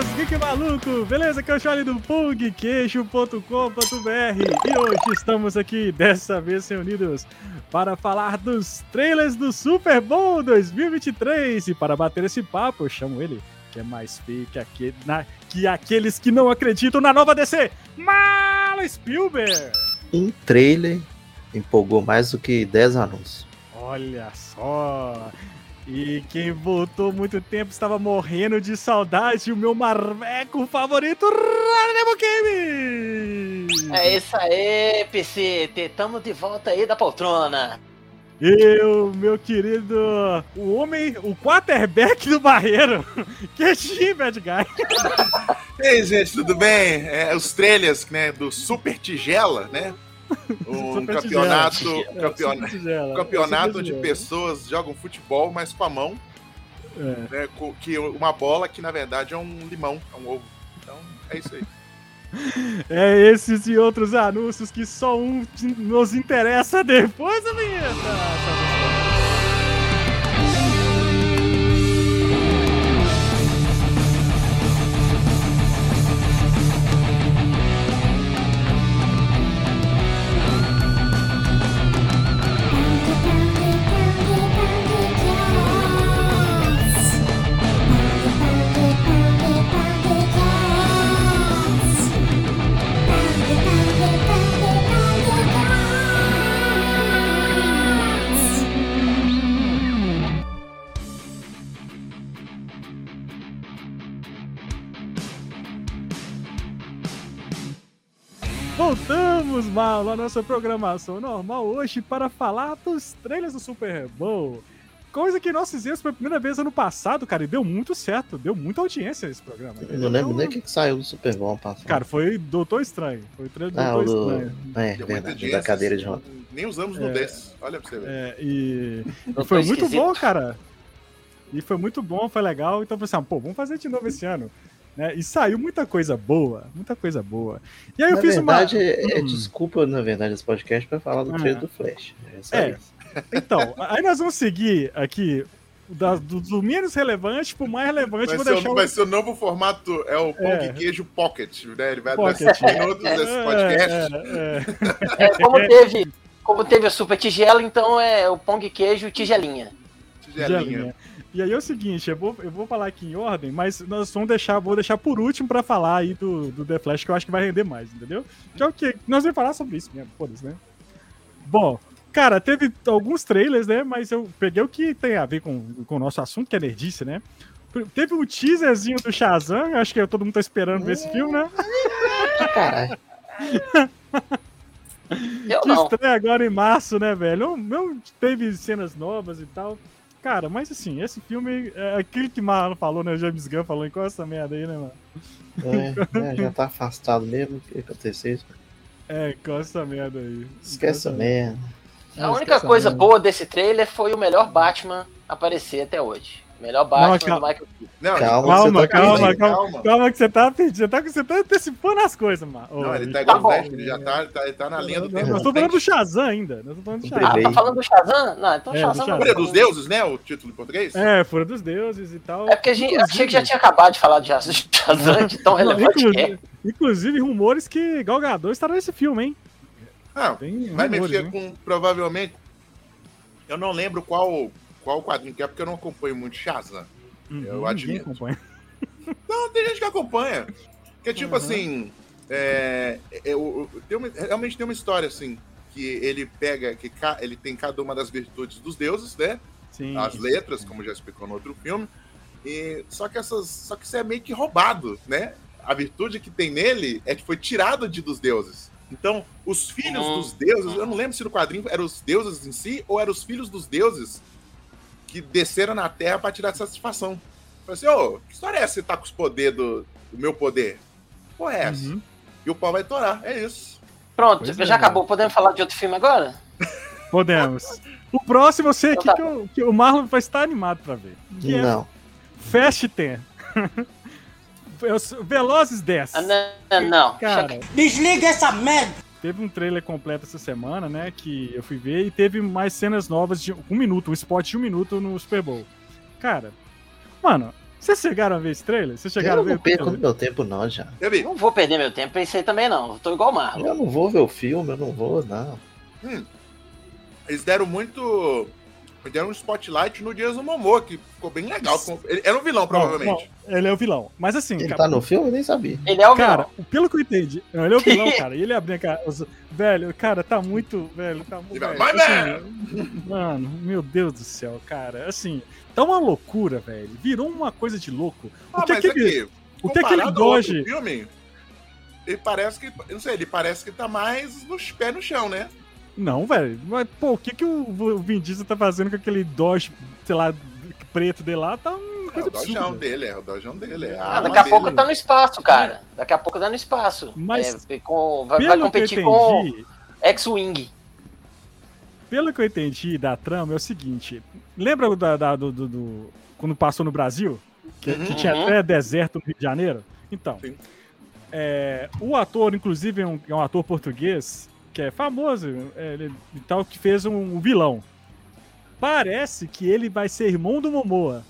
Buenas, geek maluco! Beleza? Que é o Charlie do pungqueixo.com.br e hoje estamos aqui, dessa vez reunidos, para falar dos trailers do Super Bowl 2023 e para bater esse papo, eu chamo ele, que é mais feio que, aquele, na, que aqueles que não acreditam na nova DC, Malo Spielberg! Um trailer empolgou mais do que 10 anúncios. Olha só! E quem voltou muito tempo estava morrendo de saudade, o meu marveco favorito, Ranemo Game! É isso aí, PC, tamo de volta aí da poltrona. Eu, meu querido, o homem, o quarterback do Barreiro, que é Bad Guy. Ei, gente, tudo bem? É, os trailers né, do Super Tigela, né? Um campeonato, é, campeonato, tigela, campeonato onde pessoas jogam futebol, mas com a mão. É. Né, que uma bola que na verdade é um limão, é um ovo. Então é isso aí. É esses e outros anúncios que só um nos interessa depois da vinheta. Mal à nossa programação normal hoje para falar dos trailers do Super Bowl. Coisa que nós fizemos pela primeira vez ano passado, cara, e deu muito certo, deu muita audiência esse programa. Eu não lembro nem o que, que saiu do Super Bowl passado. Cara, foi Doutor Estranho. Foi o trailer do ah, Doutor do... Estranho. É, verdade, da cadeira de roda. Nem usamos no é, desse, olha pra você ver. É, e, e foi muito bom, cara. E foi muito bom, foi legal. Então, assim, pô, vamos fazer de novo esse ano. Né? E saiu muita coisa boa, muita coisa boa. E aí na eu fiz verdade, uma. É, é, desculpa, na verdade, esse podcast para falar do ah. trailer do Flash. É, é. Então, aí nós vamos seguir aqui da, do, do, menos relevante pro mais relevante. Vai, vou ser, deixar o, vai ser o novo formato, é o pão de queijo pocket, né? Ele vai dar 7 minutos desse podcast. É, como, teve, como teve a super tigela, então é o pão de queijo tigelinha. Tigelinha. tigelinha. E aí é o seguinte, eu vou, eu vou falar aqui em ordem, mas nós vamos deixar, vou deixar por último para falar aí do, do The Flash, que eu acho que vai render mais, entendeu? Que é o que nós vamos falar sobre isso mesmo, foda-se, né? Bom, cara, teve alguns trailers, né? Mas eu peguei o que tem a ver com, com o nosso assunto, que é nerdice, né? Teve o um teaserzinho do Shazam, acho que todo mundo tá esperando ver esse filme, né? Caralho. Eu que não. estreia agora em março, né, velho? Não teve cenas novas e tal. Cara, mas assim, esse filme é aquilo que Marlon falou, né? O James Gunn falou, em qual essa merda aí, né, mano? É, é, já tá afastado mesmo que acontecer isso. É, com essa merda aí. Esquece essa merda. A única coisa boa desse trailer foi o melhor Batman aparecer até hoje. Melhor Batman não, do Michael Não, calma, calma, tá calma, calma, calma, que você tá pedindo. Você tá, você tá antecipando as coisas, mano. Não, ele tá igual tá ele já tá, tá, ele tá na linha do tempo. Nós estamos falando do Shazam ainda. Nós falando do Shazam. Ah, tá falando do Shazam? Não, então é, Shazam. Fúria dos Deuses, né? O título em português? É, Fúria dos Deuses e tal. É porque a gente achei que já tinha acabado de falar de Shazam, de tão relevante inclusive, que é. Inclusive, rumores que Gal Gadot estará nesse filme, hein? Ah, vai mexer né? com, provavelmente, eu não lembro qual, qual quadrinho que é, porque eu não acompanho muito Shazam. Uhum, eu admito. Acompanha. Não, tem gente que acompanha. Que é tipo uhum. assim. É, é, tem uma, realmente tem uma história assim. Que ele pega, que ele tem cada uma das virtudes dos deuses, né? Sim, As letras, sim. como já explicou no outro filme. E, só que essas. Só que isso é meio que roubado, né? A virtude que tem nele é que foi tirado de dos deuses. Então, os filhos uhum. dos deuses, eu não lembro se no quadrinho eram os deuses em si ou eram os filhos dos deuses que desceram na Terra para tirar satisfação. Falei assim, ô, oh, que história é essa? Você tá com os poderes do, do meu poder? Pô, é essa? Uhum. E o pau vai torar, é isso. Pronto, pois já é. acabou. Podemos falar de outro filme agora? Podemos. O próximo eu sei então, tá. que, eu, que, o Marlon vai estar animado para ver. Que é não. É Fast 10. Velozes 10. Ah, não, não. Cara, Desliga essa merda! Teve um trailer completo essa semana, né? Que eu fui ver e teve mais cenas novas de um minuto, um spot de um minuto no Super Bowl. Cara, mano, Vocês chegaram a ver esse trailer? Vocês chegaram eu a ver não perco meu tempo, não, já. Eu vi. Não vou perder meu tempo pra isso aí também, não. Eu tô igual o Marlon. Eu não vou ver o filme, eu não vou, não. Hum. Eles deram muito. Deram um spotlight no Jason Momoa, que ficou bem legal. Ele era um vilão, provavelmente. Não, não, ele é o vilão. Mas assim. Ele cara, tá no filme? Eu nem sabia. Ele é o cara, vilão. pelo que eu entendi. Não, ele é o vilão, cara. E ele abriu, cara. Os, velho, cara, tá muito. Velho, tá muito. Velho, assim, mano, meu Deus do céu, cara. Assim, tá uma loucura, velho. Virou uma coisa de louco. Ah, o que, é que ele. O que aquele Doge. Filme, ele parece que. não sei, ele parece que tá mais nos pés no chão, né? Não, velho. Mas, pô, o que, que o Vin Diesel tá fazendo com aquele Dodge, sei lá, preto dele lá? Tá uma coisa é, o Dodgeão dele, é o Dodgeão dele. É ah, daqui a dele. pouco tá no espaço, cara. Daqui a pouco tá no espaço. Mas é, com, vai, vai competir com X-Wing. Pelo que eu entendi da trama, é o seguinte. Lembra da, da do, do, do, quando passou no Brasil? Que, uhum, que tinha uhum. até deserto no Rio de Janeiro? Então. É, o ator, inclusive, é um, é um ator português que é famoso é, ele, e tal, que fez um, um, vilão. Parece que ele vai ser irmão do Momoa.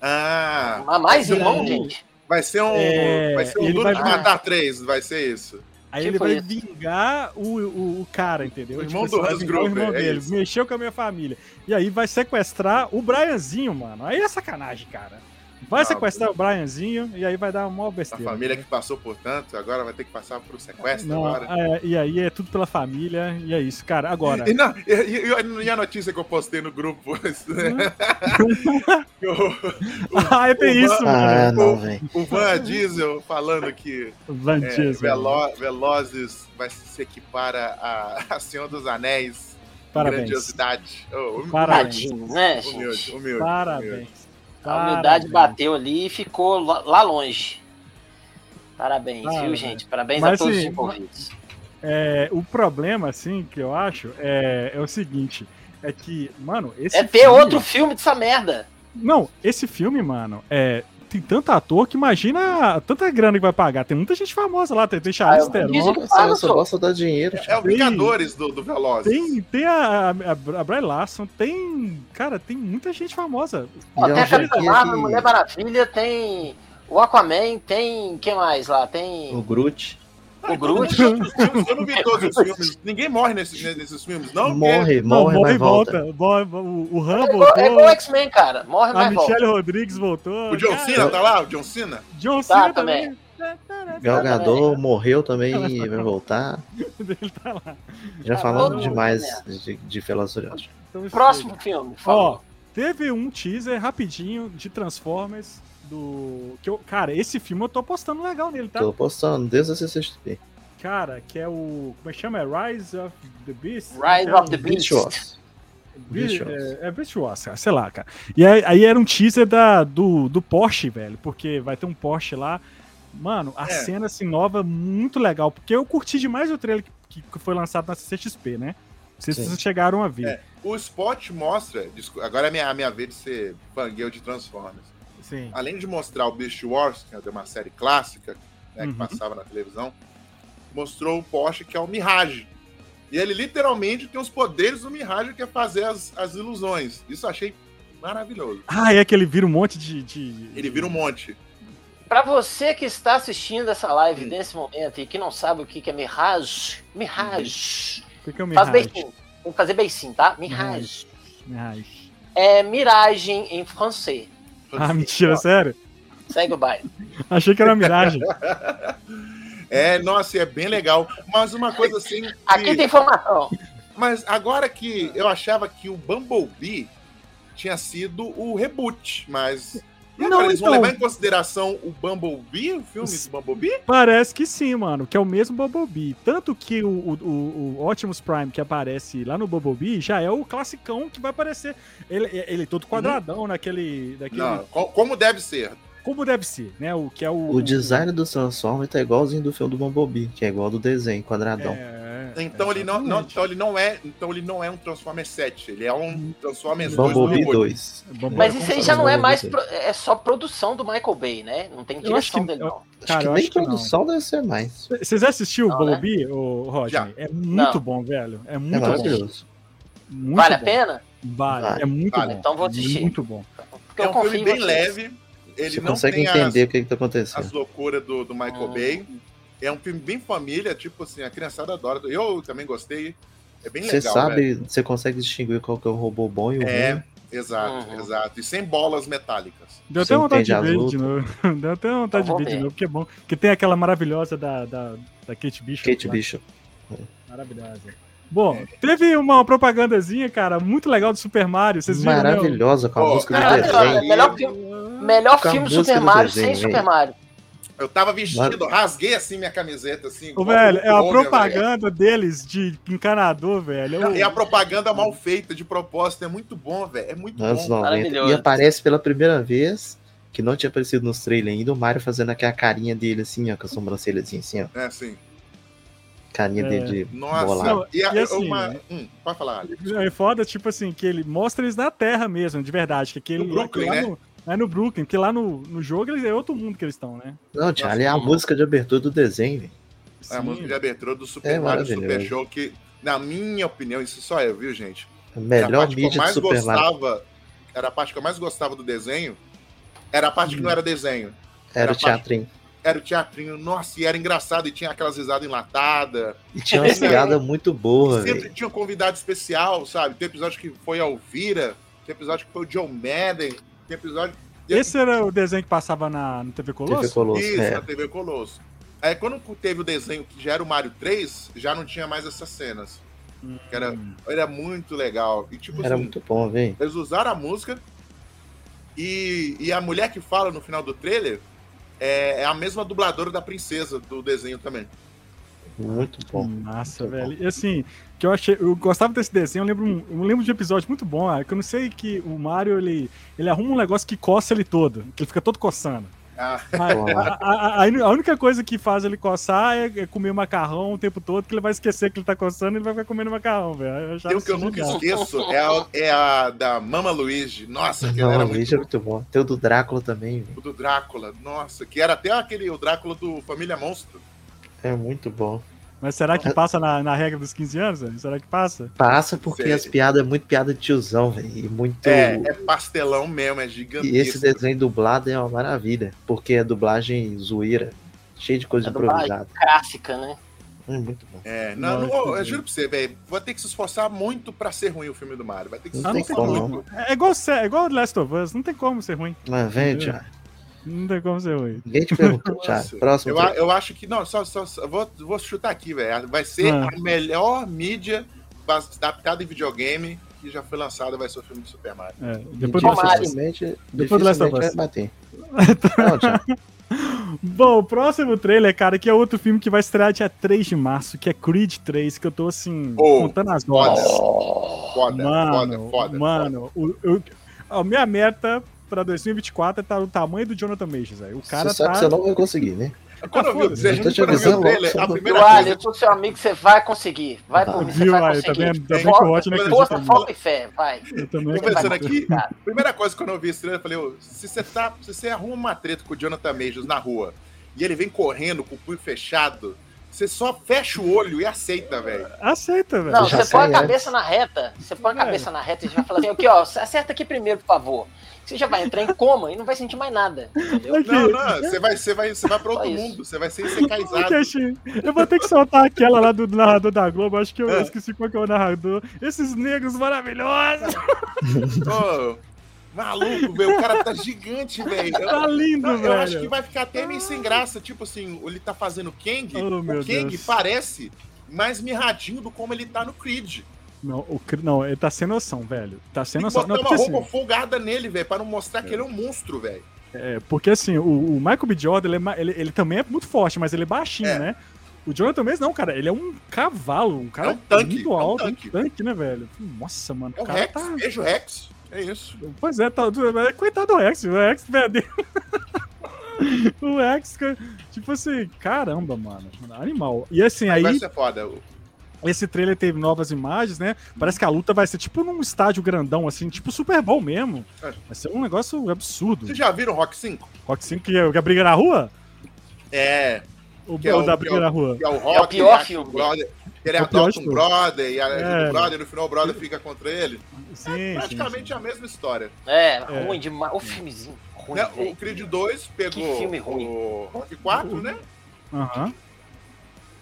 Ah! Mas mais irmão, gente? Vai ser um. É, vai ser um Duro vai... de Matar três, vai ser isso. Aí ele vai isso? vingar o, o, o, cara, entendeu? O irmão tipo, do Hans Gruber, o irmão dele, é mexeu com a minha família. E aí vai sequestrar o Brianzinho, mano. Aí é sacanagem, cara. Vai sequestrar o Brianzinho e aí vai dar uma besteira. A família que passou por tanto, agora vai ter que passar por sequestro não, agora. É, e aí é tudo pela família, e é isso, cara. Agora. E, não, e, e, e a notícia que eu postei no grupo? ah, é bem isso, ah, mano. o, o Van Diesel falando que Van é, Diesel. Velo, Velozes vai se equipar a, a Senhor dos Anéis. Parabéns. Grandiosidade. Oh, Parabéns. né, humilde, humilde, Parabéns. A humildade bateu ali e ficou lá longe. Parabéns, ah, viu, gente? Parabéns Mas, a todos assim, os envolvidos. É, o problema, assim, que eu acho é, é o seguinte: é que, mano, esse. É ter filme, outro filme dessa merda. Não, esse filme, mano, é, tem tanto ator que imagina tanta grana que vai pagar. Tem muita gente famosa lá, tem, tem Charlize ah, Theron. Você só gosta dar dinheiro. É, é o Vingadores do, do Velozes. Tem, tem a, a, a Bry Larson, tem... Cara, tem muita gente famosa. Ó, tem a Capitã Marvel, Mulher Maravilha, tem o Aquaman, tem... quem mais lá? Tem... O Groot. O Groot? Eu não vi todos os filmes. Ninguém morre nesses, nesses filmes, não? Morre, morre, morre e volta. volta. O, o Ram é voltou. É igual X-Men, cara. Morre, a mas A Michelle Rodrigues voltou. O John Cena tá lá? O John Cena? John Cena tá, também. Galgador morreu também e vai voltar. Ele tá lá. Já tá falamos demais de, de Velociraptor. Então, Próximo filme. Ó, teve um teaser rapidinho de Transformers do. Que eu, cara, esse filme eu tô postando legal nele, tá? Tô postando desde a CCXP. Cara, que é o. Como é que chama? É Rise of the Beast? Rise é of the Beast. Beast Beast é, é Beast Wars, cara, sei lá, cara. E aí, aí, era um teaser da, do, do Porsche, velho, porque vai ter um Porsche lá. Mano, a é. cena assim nova muito legal, porque eu curti demais o trailer que, que foi lançado na CCXP, né? Não sei se vocês chegaram a ver. É. O spot mostra, agora é a minha, a minha vez de ser fangueu de Transformers. Sim. Além de mostrar o Beast Wars, que é uma série clássica, né, uhum. que passava na televisão, mostrou o Porsche que é o Mirage. E ele literalmente tem os poderes do Mirage, que é fazer as, as ilusões. Isso eu achei maravilhoso. Ah, é que ele vira um monte de. de... Ele vira um monte. Para você que está assistindo essa live hum. nesse momento e que não sabe o que é Mirage, Mirage. O que é o Mirage? Faz Tem que fazer bem sim, tá? Mirage. Mirage. É miragem em francês. Ah, mentira, sério? Segue o baile. Achei que era miragem. é, nossa, é bem legal. Mas uma coisa assim. Que... Aqui tem informação. Mas agora que eu achava que o Bumblebee tinha sido o reboot, mas e não, eles então... vão levar em consideração o Bumblebee, o filme do Bumblebee? Parece que sim, mano, que é o mesmo Bumblebee. Tanto que o, o, o Optimus Prime que aparece lá no Bumblebee já é o classicão que vai aparecer. Ele, ele todo quadradão uhum. naquele, naquele... Não, como deve ser. Como deve ser, né? O que é o. O design do Transformers tá igualzinho do filme do Bumblebee, que é igual do desenho, quadradão. É... Então, ele não, não, então ele não é, então ele não é um Transformers 7, ele é um Transformers 2 Bumblebee 2. Mas isso aí já não é mais pro, é só produção do Michael Bay, né? Não tem direção que, dele não. Acho que nem produção deve ser mais. Vocês assistiram o Bumblebee, né? o Roger? É muito não. bom, velho. É muito é maravilhoso. Bom. Muito vale bom. a pena? Vale, vale. é muito vale. bom. Então vou assistir. Muito bom. Porque é um filme bem leve, Ele Você não consegue tem entender as, o que, que tá acontecendo. as loucuras do, do Michael Ah. Bay. É um filme bem família, tipo assim, a criançada adora. Eu também gostei. É bem Você legal. sabe, velho. você consegue distinguir qual que é o robô bom e o É, ruim. exato, Uhum. exato. E sem bolas metálicas. Deu Você até vontade de ver de novo. Deu até vontade de ver de novo, porque é bom. Porque tem aquela maravilhosa da, da, da Kate Bishop. Kate lá. Bishop. Maravilhosa. Bom, teve uma propagandazinha, cara, muito legal do Super Mario. Vocês viram, né? Maravilhosa com a Pô, música do cara, desenho. melhor filme, melhor filme Super do Mario desenho, sem hein? Super Mario. Eu tava vestido, rasguei assim minha camiseta, assim. Ô, velho, é a Homer, velho. propaganda deles de encanador, velho. É E a propaganda mal feita, de propósito, é muito bom, velho. É muito Anos bom. 90. Maravilhoso. E aparece pela primeira vez, que não tinha aparecido nos trailers ainda, o Mario fazendo aquela carinha dele assim, ó, com a sobrancelhazinha assim, ó. É assim. Carinha É. dele de Nossa. Não, e, a, e assim, uma... hum, pode falar, Alex. É foda, tipo assim, que ele mostra eles na Terra mesmo, de verdade. Que aquele, No Brooklyn, que lá né? No, é no Brooklyn, porque lá no, no jogo eles, é outro mundo que eles estão, né? Não, tinha ali a música de abertura do desenho, velho. É a Sim. música de abertura do Super É Mario Super. Show, que, na minha opinião, isso só eu, viu, gente? A Era a melhor parte que eu mídia do mais Super Mario. gostava. Era a parte que eu mais gostava do desenho. Era a parte que não era desenho. Era era o teatrinho. Era o teatrinho. Nossa, e era engraçado. E tinha aquelas risadas enlatadas. E tinha umas piadas muito boas, Sempre velho. tinha um convidado especial, sabe? Tem episódio que foi a Elvira. Tem episódio que foi o John Madden. Tem episódio. Esse era o desenho que passava na, no TV Colosso? TV Colosso, Isso, é. na TV Colosso. Aí quando teve o desenho que já era o Mario 3, já não tinha mais essas cenas. Que era, era muito legal. E tipo Era assim, muito bom, velho. eles usaram a música e, e a mulher que fala no final do trailer é, é a mesma dubladora da princesa do desenho também. Muito bom. Massa, Muito velho. E assim, que eu achei. Eu gostava desse desenho, eu lembro, eu lembro de um episódio muito bom, ah, que eu não sei que o Mario ele, ele arruma um negócio que coça ele todo, que ele fica todo coçando. Ah, A, a- a- a- única coisa que faz ele coçar é, é comer macarrão o tempo todo, que ele vai esquecer que ele tá coçando e ele vai ficar comendo macarrão, velho. Tem um que eu nunca legal. esqueço, é a, é a da Mama Luigi. Nossa, que Não, era o muito Luigi é muito bom. Tem o do Drácula também, velho. o do Drácula. Nossa, que era até aquele o Drácula do Família Monstro. É muito bom. Mas será que passa na, na regra dos 15 anos? velho? Será que passa? Passa porque Sei. as piadas é muito piada de tiozão, velho. E muito. É, é pastelão mesmo, é E gigantesco. esse desenho dublado é uma maravilha. Porque é dublagem zoeira. Cheio de coisa É improvisada. Clássica, né? É muito bom. É, não, Nossa, não, eu velho. juro pra você, velho. Vou ter que se esforçar muito pra ser ruim o filme do Mario. Vai ter que se Não Ah, não tem esforçar muito. É igual, é igual Last of Us, não tem como ser ruim. Mas, velho. Não tem como ser ruim. Ninguém te perguntou, Thiago. Nossa, Próximo. Eu, a- eu acho que. Não, só, só, só- vou, vou chutar aqui, velho. Vai ser Ah. a melhor mídia adaptada em videogame que já foi lançada, vai ser o filme do Super Mario. É, depois dificilmente, Depois do Last of Us. vai bater. Não. Bom, o próximo trailer, cara, que é outro filme que vai estrear dia 3 de março, que é Creed 3, que eu tô assim, Oh, contando as foda. horas. Foda, Mano, foda, foda. mano, o- eu- a minha meta pra 2024 é tá o tamanho do Jonathan Majors, aí. O cara você sabe tá. que você não vai conseguir, né? Quando eu vi o trailer, Eu tô te trailer, a Olha, eu seu amigo, você vai conseguir. Vai por mim, você Viu, vai aí, tá conseguir. vendo? Ainda bem Força- que o Hot não acredita Força, e fé, vai. Eu também Tô pensando acredito. aqui, primeira coisa quando eu vi esse trailer, eu falei, ô, se você tá. Se você arruma uma treta com o Jonathan Majors na rua e ele vem correndo com o punho fechado, você só fecha o olho e aceita, velho. Aceita, velho. Não, você põe a sai cabeça na reta. Você põe a cabeça na reta e já fala assim, aqui, ó, acerta aqui primeiro, por favor. Você já vai entrar em coma e não vai sentir mais nada. Entendeu? Não, não, você vai, você vai, você vai pra outro mundo, você vai ser Aqui, ensecaizado. Axi, eu vou ter que soltar aquela lá do narrador da Globo, acho que eu É. esqueci qual que é o narrador. Esses negros maravilhosos! Ô, maluco, velho, o cara tá gigante, velho. Tá lindo, Eu, velho. eu acho que vai ficar até meio sem graça, tipo assim, ele tá fazendo Kang, Oh, meu o Kang Deus. parece mais mirradinho do como ele tá no Creed. Não, o, não, ele tá sem noção, velho. Tá sem Tem noção. botar Não, uma roupa assim, folgada nele, velho, pra não mostrar que ele é um monstro, velho. é, porque assim, o, o Michael B. Jordan, ele, é ele, ele também é muito forte, mas ele é baixinho, É. né? O Jonathan Mesmo não, cara, ele é um cavalo, um cara É um tanque, muito é um alto, um tanque. tanque, né, velho? Nossa, mano, É o o Rex, tá... beijo Rex. É isso. Pois é, tá, é, coitado do Rex, o Rex perdeu. o Rex, tipo assim, caramba, mano, animal. E assim, Aí vai ser foda. O- esse trailer teve novas imagens, né? Parece que a luta vai ser tipo num estádio grandão, assim, tipo Super Bowl mesmo. É. Vai ser um negócio absurdo. Vocês já viram Rock 5? Rock 5 que é o que é a briga na rua? É, O, Que é o o- da que briga é o- na rua. que é o Rock. pior Jackson filme. Brother. Ele É adota um tudo. brother e ajuda É. o brother, e no final o brother fica contra ele. Sim, Praticamente sim, a mesma história. É, É. ruim demais. O filmezinho ruim, Né? O Creed 2 pegou Que filme ruim. o Rock 4, né? sim. Aham.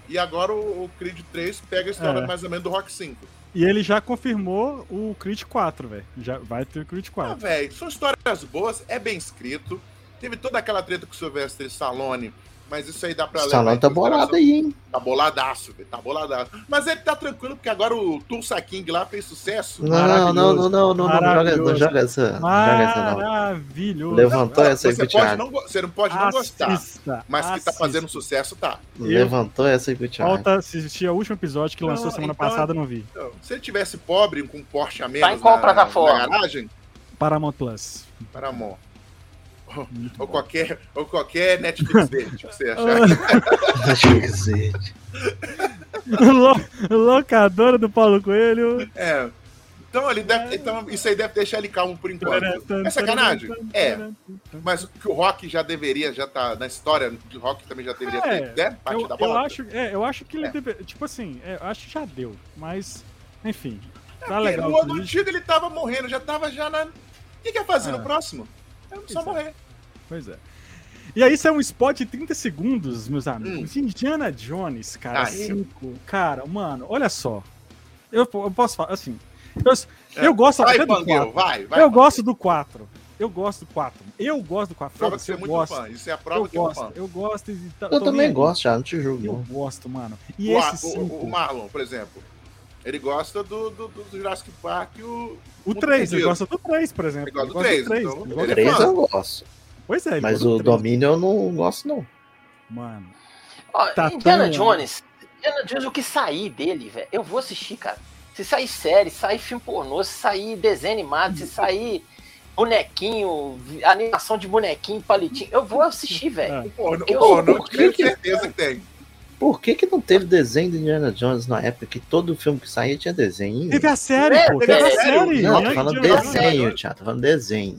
E agora o, Creed 3 pega a história É. mais ou menos do Rock 5. E ele já confirmou o Creed 4, velho. Já vai ter o Creed Ah, 4. velho, são histórias boas, é bem escrito. Teve toda aquela treta com o Sylvester Stallone, mas isso aí dá pra O salão tá consideração. bolado aí, hein? Tá boladaço, velho, tá boladaço. Mas ele tá tranquilo, porque agora o Tulsa King lá fez sucesso. Não, não, não, não, não, não, não joga, não joga essa. Não joga essa, não. Maravilhoso. Levantou essa aí Thiago. você não pode não gostar, Assista, mas que tá fazendo sucesso, tá. Levantou essa aí Thiago. Falta assistir ao último episódio que Não, lançou semana então- passada, não vi. Então, se ele tivesse pobre, com um Porsche a menos Tá em qual na, plataforma? Paramount Plus. para Ou qualquer, ou qualquer Netflix dele, tipo, você achar. Eu dizer. Lo- Locadora do Paulo Coelho. É. Então, ele deve, então isso aí deve deixar ele calmo por enquanto. É sacanagem? É. Mas que o rock já deveria, já tá na história de rock também já deveria É, ter, né? Parte Eu, da eu bola. acho, é, eu acho que ele É. deve. Tipo assim, é, eu acho que já deu. Mas, enfim. Tá Porque legal. No ano antigo ele tava morrendo, já tava já na. O que, que ia fazer É. no próximo? É só Pois é. morrer. Pois é. E aí, isso é um spot de 30 segundos, meus Hum. amigos. Indiana Jones, cara, Aí. 5. Cara, mano, olha só. Eu, eu posso falar, assim. Eu, É. eu gosto Vai, até do Pangueiro, 4. vai, vai. Eu gosto do 4. Eu gosto do 4. Eu gosto do 4. Prova que você é eu muito gosto. fã. Isso é a prova Eu que é um gosto, fã. eu gosto. Eu também gosto, já, não te julgo. Eu não. gosto, mano. E O, esse o- 5. o, Marlon, por exemplo, ele gosta do, do, do Jurassic Park e o. O Muito 3, ele gosta do 3, por exemplo. Ele gosta do gosta três, do 3. então ele ele gosta é do Três fã. eu gosto. Pois é, Mas do o três. Domínio eu não gosto, não. Mano. Ó, Tá Indiana tão- Jones, Indiana Jones, o que sair dele, velho, eu vou assistir, cara. Se sair série, se sair filme pornô, se sair desenho animado, se sair bonequinho, animação de bonequinho, palitinho, eu vou assistir, velho. É. O porno, Eu- o que tenho certeza que tem. Por que, que não teve desenho do Indiana Jones na época que todo filme que saía tinha desenho? Teve a série, É, pô. teve Teve a série. série. Não, tô falando desenho, Thiago. Tô falando desenho.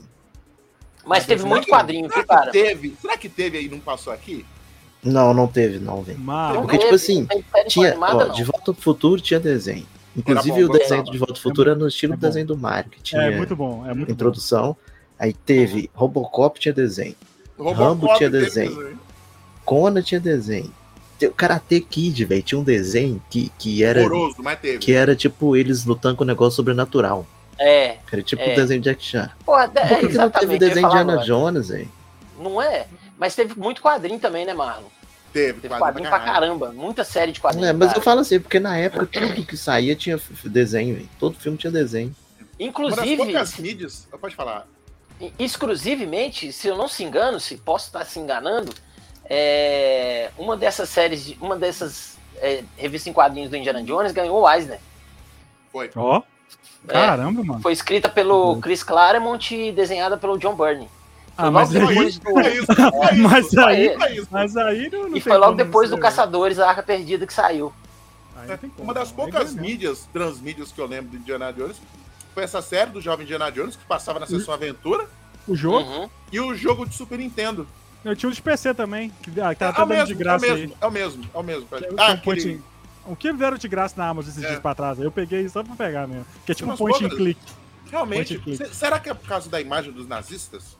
Mas teve muito quadrinho, viu, Será cara? teve? Será que teve aí e não passou aqui? Não, não teve, não, velho. Mano, Porque, tipo teve, assim, tem série Tinha, animada, ó. De Volta ao Futuro tinha desenho. Inclusive bom, o desenho de Volta ao Futuro era no estilo é do bom. desenho do Mario, que tinha é muito bom. É muito bom. introdução. Aí teve Robocop tinha desenho. Robocop Rambo tinha teve desenho. Conan tinha desenho. O Karate Kid, velho, tinha um desenho que, que era Horroroso, mas teve. que era tipo eles lutando com um negócio sobrenatural. É, era tipo É. o desenho de Jack Chan. porra, é, Por que, que não teve eu ia desenho de agora. Jones, velho? Não é? Mas teve muito quadrinho também, né, Marlon? Teve, Teve quase quadrinho pra caramba. Muita série de quadrinhos. É, mas eu cara. falo assim, porque na época tudo que saía tinha desenho, velho. Todo filme tinha desenho. Uma das Inclusive, poucas mídias. Pode falar. exclusivamente, se eu não se engano, se posso estar se enganando, é, uma dessas séries, de- uma dessas é, revistas em quadrinhos do Indiana Jones ganhou o Eisner. Foi. Ó, É, caramba, mano. foi escrita pelo Chris Claremont e desenhada pelo John Byrne. Ah, mas aí, do- Foi isso, foi Mas isso, aí- foi isso. mas aí não, não E foi logo depois do Caçadores, a Arca Perdida, que saiu. Aí como. Uma das Aí poucas mídias, transmídias que eu lembro do Indiana Jones foi essa série do Jovem Indiana Jones, que passava na sessão Aventura, O jogo, Uhum. e o jogo de Super Nintendo. Eu tinha um de PC também, que ah, que tá é, até dando de graça é o aí. mesmo, é o mesmo, é o mesmo. Que o Ah, aquele, and- O que deram de graça na Amazon esses É. dias pra trás? Eu peguei só pra pegar mesmo. Que é tipo um point and click. realmente, and click. se- será que é por causa da imagem dos nazistas?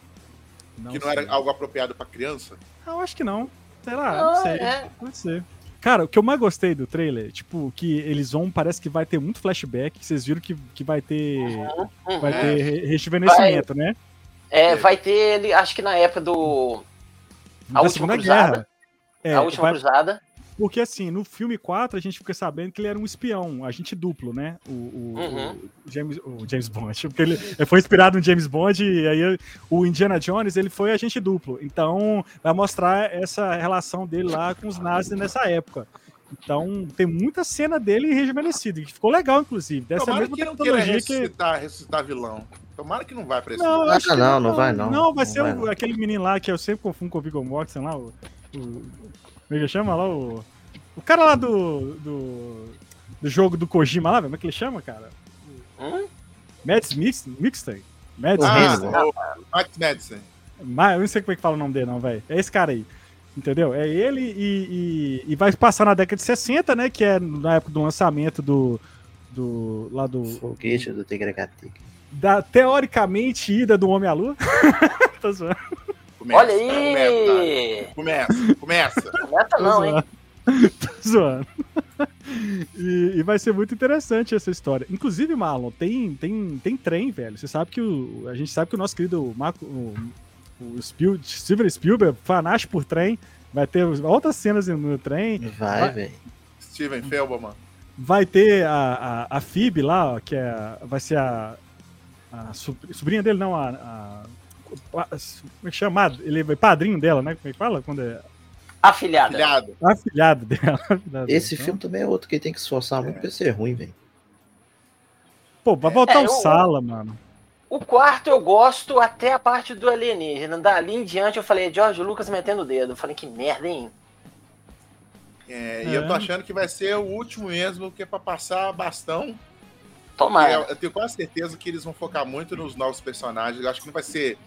que não sei. era algo apropriado pra criança? Ah, Eu acho que não. Sei lá, não, Não, sei. é. Pode ser. Cara, o que eu mais gostei do trailer, tipo, que eles vão, parece que vai ter muito flashback, vocês viram que, que vai ter. Uhum. Vai É. ter re- rejuvenescimento, né? É, vai ter ele, acho que na época do. A Segunda Cruzada. Guerra. É, a última vai- cruzada. porque assim, no filme 4 a gente fica sabendo que ele era um espião, um agente duplo, né? O, o- Uhum. o James, o James Bond. Porque ele foi inspirado no James Bond e aí o Indiana Jones ele foi agente duplo. Então vai mostrar essa relação dele lá com os nazis nessa época. Então tem muita cena dele rejuvenescido, que ficou legal, inclusive. Dessa Tomara mesma que não queira tecnologia que. ressuscitar, ressuscitar vilão. Tomara que não vai pra esse Não, acho que não, não vai não. Não, vai Não ser vai o- não. aquele menino lá que eu sempre confundo com o Viggo Mortensen lá, o. o como é que chama lá? O, o cara lá do, do. do jogo do Kojima lá, velho. Como é que ele chama, cara? Hum? Mads Mix, Mixtape? Mads Ah, o Max Madison. Ma- Eu não sei como é que fala o nome dele, não, velho. É esse cara aí. Entendeu? É ele e, e, e vai passar na década de 60, né? Que é na época do lançamento do. do lá do. Foguete do Tigragatica. Da teoricamente ida do Homem à Lua. Tô zoando. Começa, Olha aí! Começa, começa. Começa Tô não, hein? zoando. Tô zoando. E, e vai ser muito interessante essa história. Inclusive, Marlon, tem, tem, tem trem, velho. Você sabe que o. A gente sabe que o nosso querido Marco, o, o Spiel, Steven Spielberg, fanático por trem, vai ter outras cenas no trem. Vai, velho. Steven Felberman. Vai ter a, a, a Phoebe lá, ó, que é, vai ser a, a so- sobrinha dele, não, a, a- a- Como é que chama? Ele é padrinho dela, né? Como é que fala? Quando é Afilhada. Filhado. afilhado dela. afilhado Esse dela. filme também é outro que tem que se esforçar muito pra ser ruim, velho. Pô, vai voltar É, o eu- Sala, mano. O quarto eu gosto até a parte do alienígena. Dali em diante eu falei, George Lucas metendo o dedo. Eu falei, que merda, hein? É, E É. eu tô achando que vai ser o último mesmo, que é pra passar bastão. Tomara. Eu, eu tenho quase certeza que eles vão focar muito nos novos personagens. Eu acho que não vai ser.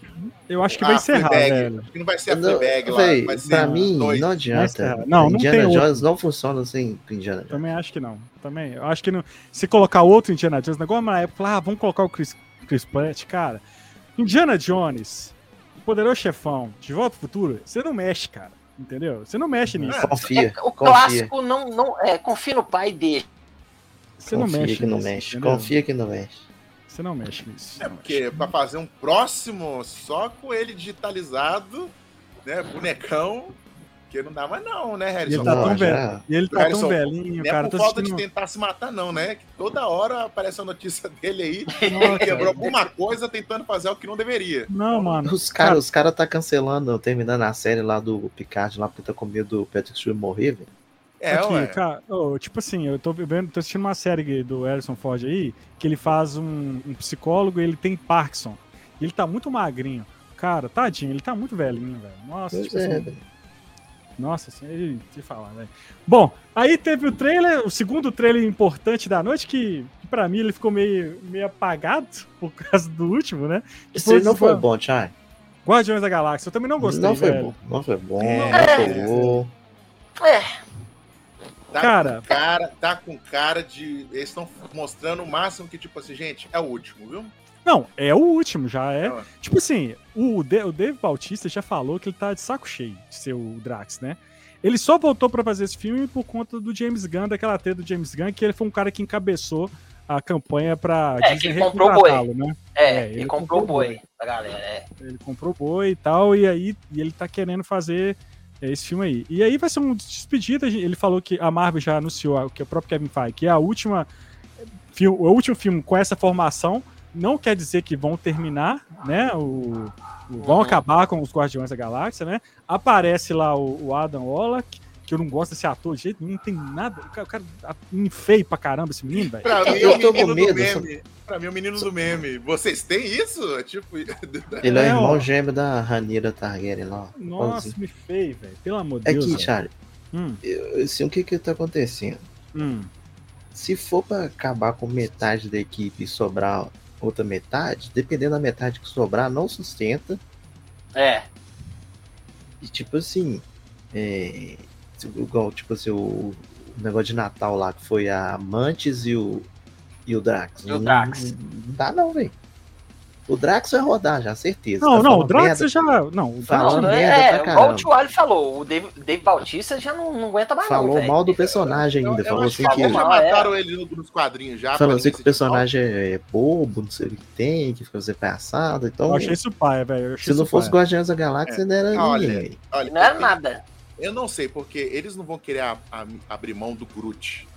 Eu acho que vai a encerrar, Fleabag. velho. Acho que não vai ser a Não, Fleabag lá. véi, Vai ser pra mim, dois. não adianta. Não, não Indiana tem outro. Jones não funciona sem Indiana Jones. Também acho que não. Também. Eu acho que não. Se colocar outro Indiana Jones, negócio na época, falar, ah, vamos colocar o Chris, Chris Pratt, cara. Indiana Jones, o poderoso chefão, de volta ao futuro, você não mexe, cara. Entendeu? Você não mexe nisso. É, Confia, o confia. clássico não, não é, confia no pai dele. Você não confia mexe que não nisso, mexe. entendeu? Confia que não mexe. Você não mexe nisso. É não porque pra fazer um próximo só com ele digitalizado, né? Bonecão, que não dá mais não, né, E Harrison? ele tá Não, tão velho. E ele tá Harrison, tão velhinho, Não é cara. por Tô falta de assistindo... tentar se matar, não, né? Que toda hora aparece a notícia dele aí, Nossa, quebrou alguma coisa tentando fazer o que não deveria. Não, mano. Os caras os cara tá cancelando, terminando a série lá do Picard, lá porque tá com medo do Patrick Stewart morrer, velho. É, Aqui, ué. cara, ô, tipo assim, eu tô vendo, tô assistindo uma série do Harrison Ford aí, que ele faz um, um psicólogo e ele tem Parkinson. E ele tá muito magrinho. Cara, tadinho, ele tá muito velhinho, velho. Nossa, Pois tipo é, assim, nossa, assim, ele te falar, velho. Bom, aí teve o trailer, o segundo trailer importante da noite, que, que pra mim ele ficou meio, meio apagado por causa do último, né? Esse não foi foi- bom, Chai. Guardiões da Galáxia, eu também não gostei, Não foi velho. bom. Não foi bom, É. não pegou. É, Tá Cara, com cara, tá com cara de. Eles estão mostrando o máximo que, tipo assim, gente, é o último, viu? não, é o último, já é. Não, Tipo assim, o, De- o Dave Bautista já falou que ele tá de saco cheio de ser o Drax, né? Ele só voltou pra fazer esse filme por conta do James Gunn, daquela treta do James Gunn, que ele foi um cara que encabeçou a campanha pra É, que ele comprou recontratá-lo, né? é, É, ele, ele comprou o comprou boi da galera. É. Ele comprou boi e tal, e aí e ele tá querendo fazer é, esse filme aí. E aí vai ser um despedida, ele falou que a Marvel já anunciou, que é o próprio Kevin Feige, que é a última filme, o último filme com essa formação, não quer dizer que vão terminar, né, o, o- vão Uhum. acabar com os Guardiões da Galáxia, né? Aparece lá o, o Adam Wallach, que eu não gosto desse ator de jeito nenhum, não tem nada, o cara, o cara menino feio pra caramba esse menino, velho. Pra mim, Eu é o tô com menino do medo, meme. Pra mim, é o menino do meme. Vocês têm isso? É tipo. Ele é, o É, irmão ó. gêmeo da Ranira Targaryen lá. Nossa, me feio, velho, pelo amor de É Deus. velho. Charlie, Hum, eu- assim, o que que tá acontecendo? hum. Se for pra acabar com metade da equipe e sobrar outra metade, dependendo da metade que sobrar, não sustenta. É. E tipo assim, é, igual, tipo assim, o, negócio de Natal lá, que foi a Mantis e o, e o Drax. E o Não- Drax. Não, dá não, velho. O Drax vai rodar, já, certeza. Não, Tá não, o falando Drax merda. já. Não, o Drax Fala Não, não merda é, pra é, caramba. igual o Tio falou, o Dave, Dave Bautista já não, não aguenta mais Falou não, mal do personagem Eu, ainda. eu falou acho assim que falou já é. mataram ele no- nos quadrinhos já. Falando pra assim que o personagem é bobo, não sei o que tem, que fica fazer palhaçada. Então, Eu achei isso paia, velho. eu se não fosse. Guardiões da Galáxia, É. não era Olha, ninguém. Olha, Não era eu- nada. Eu não sei, porque eles não vão querer a- a- abrir mão do Groot.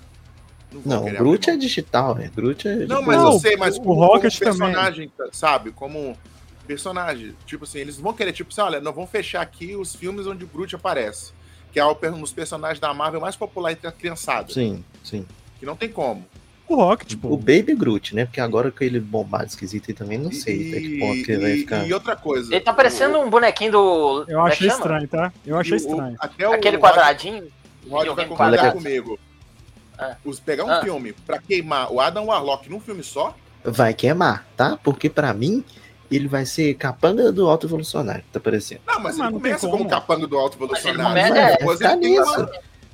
Não, o querer Groot é digital, velho. Groot é. Não, mas boa. eu sei, mas o como, Rocket como também. personagem, sabe? Como personagem. Tipo assim, eles vão querer, tipo assim, olha, nós vamos fechar aqui os filmes onde o Groot aparece. Que é um dos personagens da Marvel mais popular entre a criançada. Sim, sim. Que não tem como. O Rocket, pô. O Baby Groot, né? Porque agora com ele bombado esquisito aí também, não sei até que ponto que ele vai e- ficar. e outra coisa. Ele tá parecendo um bonequinho do. Eu é achei estranho, tá? Eu o- achei o- estranho. até o Aquele quadradinho. O Rod vai concordar quadrado. comigo. Ah. Os, pegar um Ah. filme pra queimar o Adam Warlock num filme só, Vai queimar, tá? Porque pra mim, ele vai ser capanga do alto evolucionário, tá parecendo. Não, mas Mas ele começa como. como capanga do alto evolucionário. Mas ele né? começa- Depois vai ele tem ficar uma,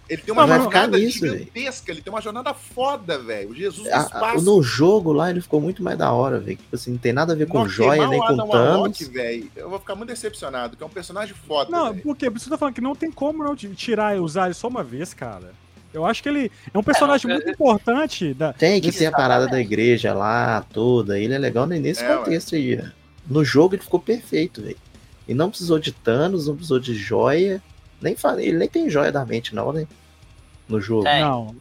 ele tem uma jornada nisso, velho. gigantesca, ele tem uma jornada foda, velho. O Jesus A- espaço. no jogo lá ele ficou muito mais da hora, velho. Tipo assim, não tem nada a ver com Não, joia nem com Thanos. Velho, eu vou ficar muito decepcionado, que é um personagem foda, Não, velho. por quê? Por isso que eu tô falando que não tem como não tirar e usar ele só uma vez, cara. Eu acho que ele é um personagem não, muito é- importante. Da... Tem que ter a parada da igreja lá toda. Ele é legal nesse É, contexto aí. ó. No jogo ele ficou perfeito, velho. E não precisou de Thanos, não precisou de joia. Nem fa- Ele nem tem joia da mente, não, né? No jogo. Tem. Não.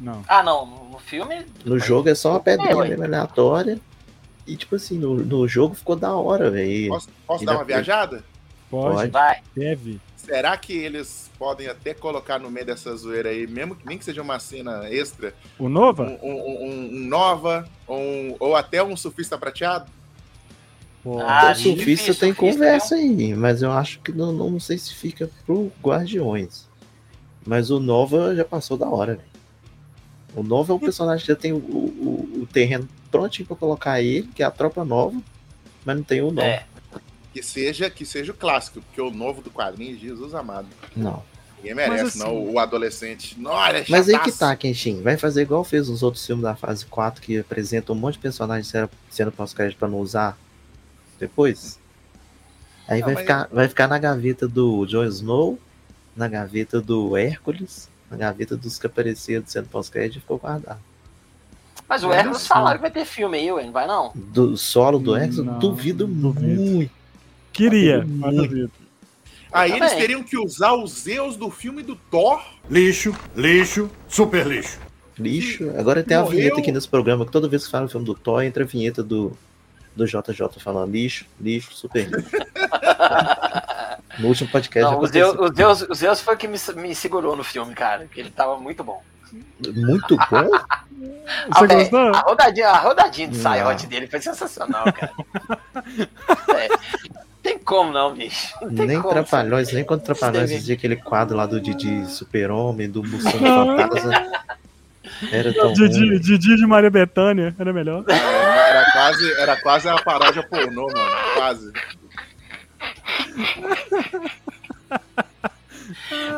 Não. Ah, não. No filme. No jogo é só uma pedrinha ué. mesmo aleatória. E tipo assim, no, no jogo ficou da hora, velho. Posso, posso dar da- uma viajada? Pode, Pode. Vai. deve. Será que eles podem até colocar no meio dessa zoeira aí, mesmo que nem que seja uma cena extra, O Nova? um, um- um- um Nova, um- ou até um surfista prateado? Pode. Ah, o acho surfista difícil, tem surfista, conversa aí, mas eu acho que não, não sei se fica pro Guardiões. Mas o Nova já passou da hora, velho. O Nova é um personagem que já tem o, o- o terreno prontinho pra colocar ele, que é a tropa nova, mas não tem o Nova. É. Que seja, que seja o clássico, porque o novo do quadrinho, Jesus amado. Não. Ninguém merece, assim- não, o adolescente. Não, olha, é Mas aí que tá, Kenshin. Vai fazer igual fez nos outros filmes da fase 4, que apresentam um monte de personagens sendo- sendo pós-crédito pra não usar depois. Aí Não, vai, ficar, vai ficar na gaveta do Jon Snow, na gaveta do Hércules, na gaveta dos que apareceram sendo pós-crédito e ficou guardado. Mas o Hércules falaram que vai ter filme aí, ué, não vai não? Do solo do Hércules, eu duvido, duvido. muito. Queria, mas duvido. Aí Eu eles teriam que usar os Zeus do filme do Thor. Lixo, lixo, super lixo. Lixo. Agora tem uma Morreu. vinheta aqui nesse programa que toda vez que fala o filme do Thor, entra a vinheta do, do JJ falando lixo, lixo, super lixo. no último podcast Não, o. Zeus, o, Zeus, o Zeus foi o que me, me segurou no filme, cara. que Ele tava muito bom. Muito bom. Você Até gostou? A rodadinha, a rodadinha de saiote dele foi sensacional, cara. É, tem como não, bicho. Não Nem como. Trapalhões, nem quando Trapalhões fazia aquele quadro lá do Didi Super-Homem, do Não. Fantasma. Era tão Didi, ruim. Didi de Maria Bethânia, era melhor. Era quase, era quase a paródia pornô, mano. Quase.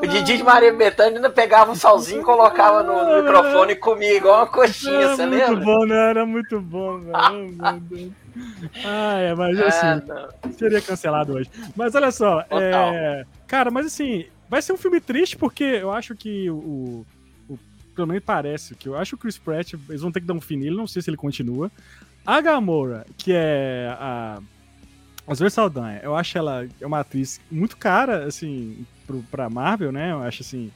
O Didi de Maria Bethânia ainda pegava um salzinho, colocava no, microfone e comia igual uma coxinha, Era você muito lembra? bom, né? Era muito bom, velho. Oh. Ah, é, mas Ah, assim, não. seria cancelado hoje. Mas olha só, é... cara, mas assim, vai ser um filme triste porque eu acho que o pelo menos parece que eu acho que o Chris Pratt, eles vão ter que dar um fim nele, não sei se ele continua. A Gamora, que é a a Zoe Saldanha, eu acho ela é uma atriz muito cara, assim, pro, pra Marvel, né? Eu acho assim,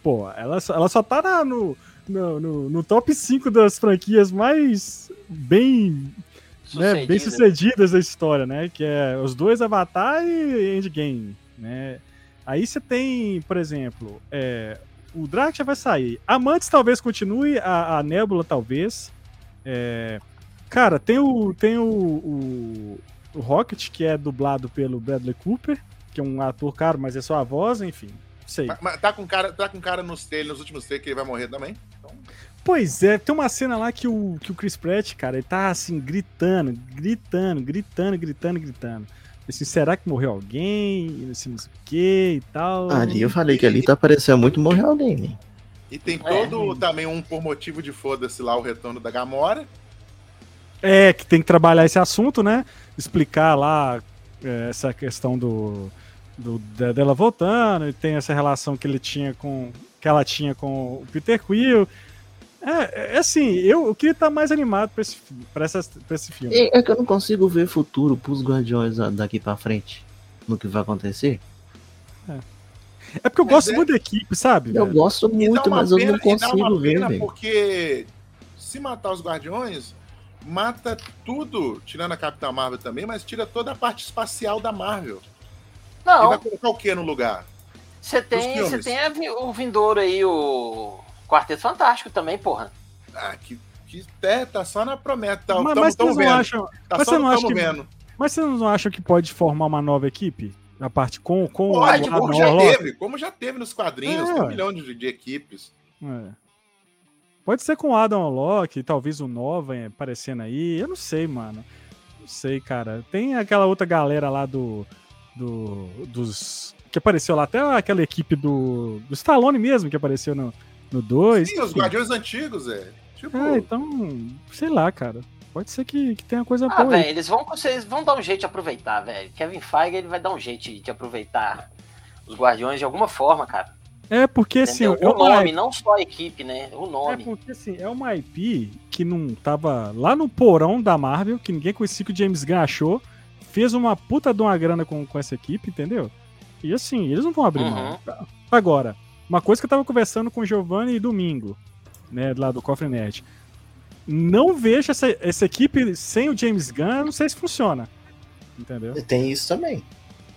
pô, ela só, ela só tá na- no, no, no, no top 5 das franquias mais bem né, bem Sucedida. sucedidas da história, né? Que é os dois Avatar e Endgame, né? Aí você tem, por exemplo, é, o Drax já vai sair. Amantes talvez continue, a, a Nebula talvez. É, cara, tem o tem o, o, o Rocket que é dublado pelo Bradley Cooper, que é um ator caro, mas é só a voz, enfim. Não sei. Mas, mas tá com cara, tá com cara nos trailers, nos últimos trailers que ele vai morrer também. Então, Pois é, tem uma cena lá que o, que o Chris Pratt, cara, ele tá assim, gritando, gritando, gritando, gritando, gritando. Assim, será que morreu alguém? Assim, não sei o que e tal. Ali eu falei que ali tá parecendo muito morrer alguém, né? E tem É. todo também um por motivo de foda-se lá o retorno da Gamora. É, que tem que trabalhar esse assunto, né? Explicar lá é, essa questão do, do- da- dela voltando, e tem essa relação que ele tinha com. que ela tinha com o Peter Quill. É, é assim, eu, eu queria estar mais animado pra esse, pra essas, pra esse filme. É, é que eu não consigo ver futuro pros Guardiões daqui pra frente. No que vai acontecer. É porque eu Mas gosto é- muito da equipe, sabe? Eu velho? gosto E dá muito, mas eu pena- não e dá uma consigo ver, pena velho. Porque se matar os Guardiões, mata tudo, tirando a Capitã Marvel também, mas tira toda a parte espacial da Marvel. E vai Não, colocar o que no lugar? você tem, você tem o Vindouro aí, o Quarteto Fantástico também, porra. Ah, que, que é, tá só na promessa. Tá, mas, tamo, mas tamo vocês não vendo. acham, Tá mas só você não no acha que- vendo. mas vocês não acham que pode formar uma nova equipe? A parte com, com Pode, o Adam como já Warlock? teve, como já teve nos quadrinhos, É, tem um milhão de, de equipes. É. Pode ser com o Adam Warlock, talvez o Nova aparecendo aí. Eu não sei, mano. Não sei, cara. Tem aquela outra galera lá do. do dos. Que apareceu lá, até aquela equipe do. Do Stallone mesmo, que apareceu no 2. Sim, os Guardiões antigos, é. Tipo, É, então. Sei lá, cara. Pode ser que, que tenha coisa Ah, boa. aí. velho, eles vão, vocês vão dar um jeito de aproveitar, velho. Kevin Feige ele vai dar um jeito de, aproveitar os Guardiões de alguma forma, cara. É porque assim. Entendeu? é o nome, uma, não só a equipe, né? O é nome. porque assim, é uma IP que não tava lá no porão da Marvel, que ninguém conhecia que o James Gunn achou. Fez uma puta de uma grana com, com essa equipe, entendeu? E assim, eles não vão abrir Uhum. mão. Agora, uma coisa que eu tava conversando com o Giovanni domingo, né, lá do Cofre Nerd. Não vejo essa, essa equipe sem o James Gunn, não sei se funciona. Entendeu? Tem isso também.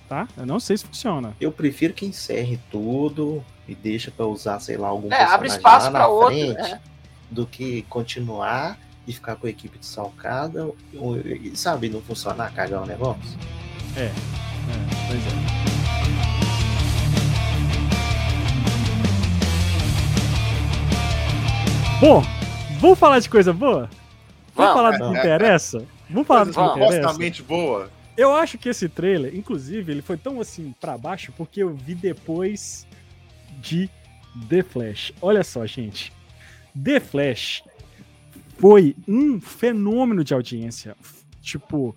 Tá? Eu não sei se funciona. Eu prefiro que encerre tudo e deixa pra usar, sei lá, algum É, abre personagem espaço lá pra na outro. frente, né? do que continuar e ficar com a equipe desfalcada ou- e, sabe, não funcionar, cagar o negócio. É, pois é. Bom, vamos falar de coisa boa? Vamos Vamos. falar do que interessa? Vamos falar do que interessa? boa. Eu acho que esse trailer, inclusive, ele foi tão assim pra baixo porque eu vi depois de The Flash. Olha só, gente. The Flash foi um fenômeno de audiência. Tipo,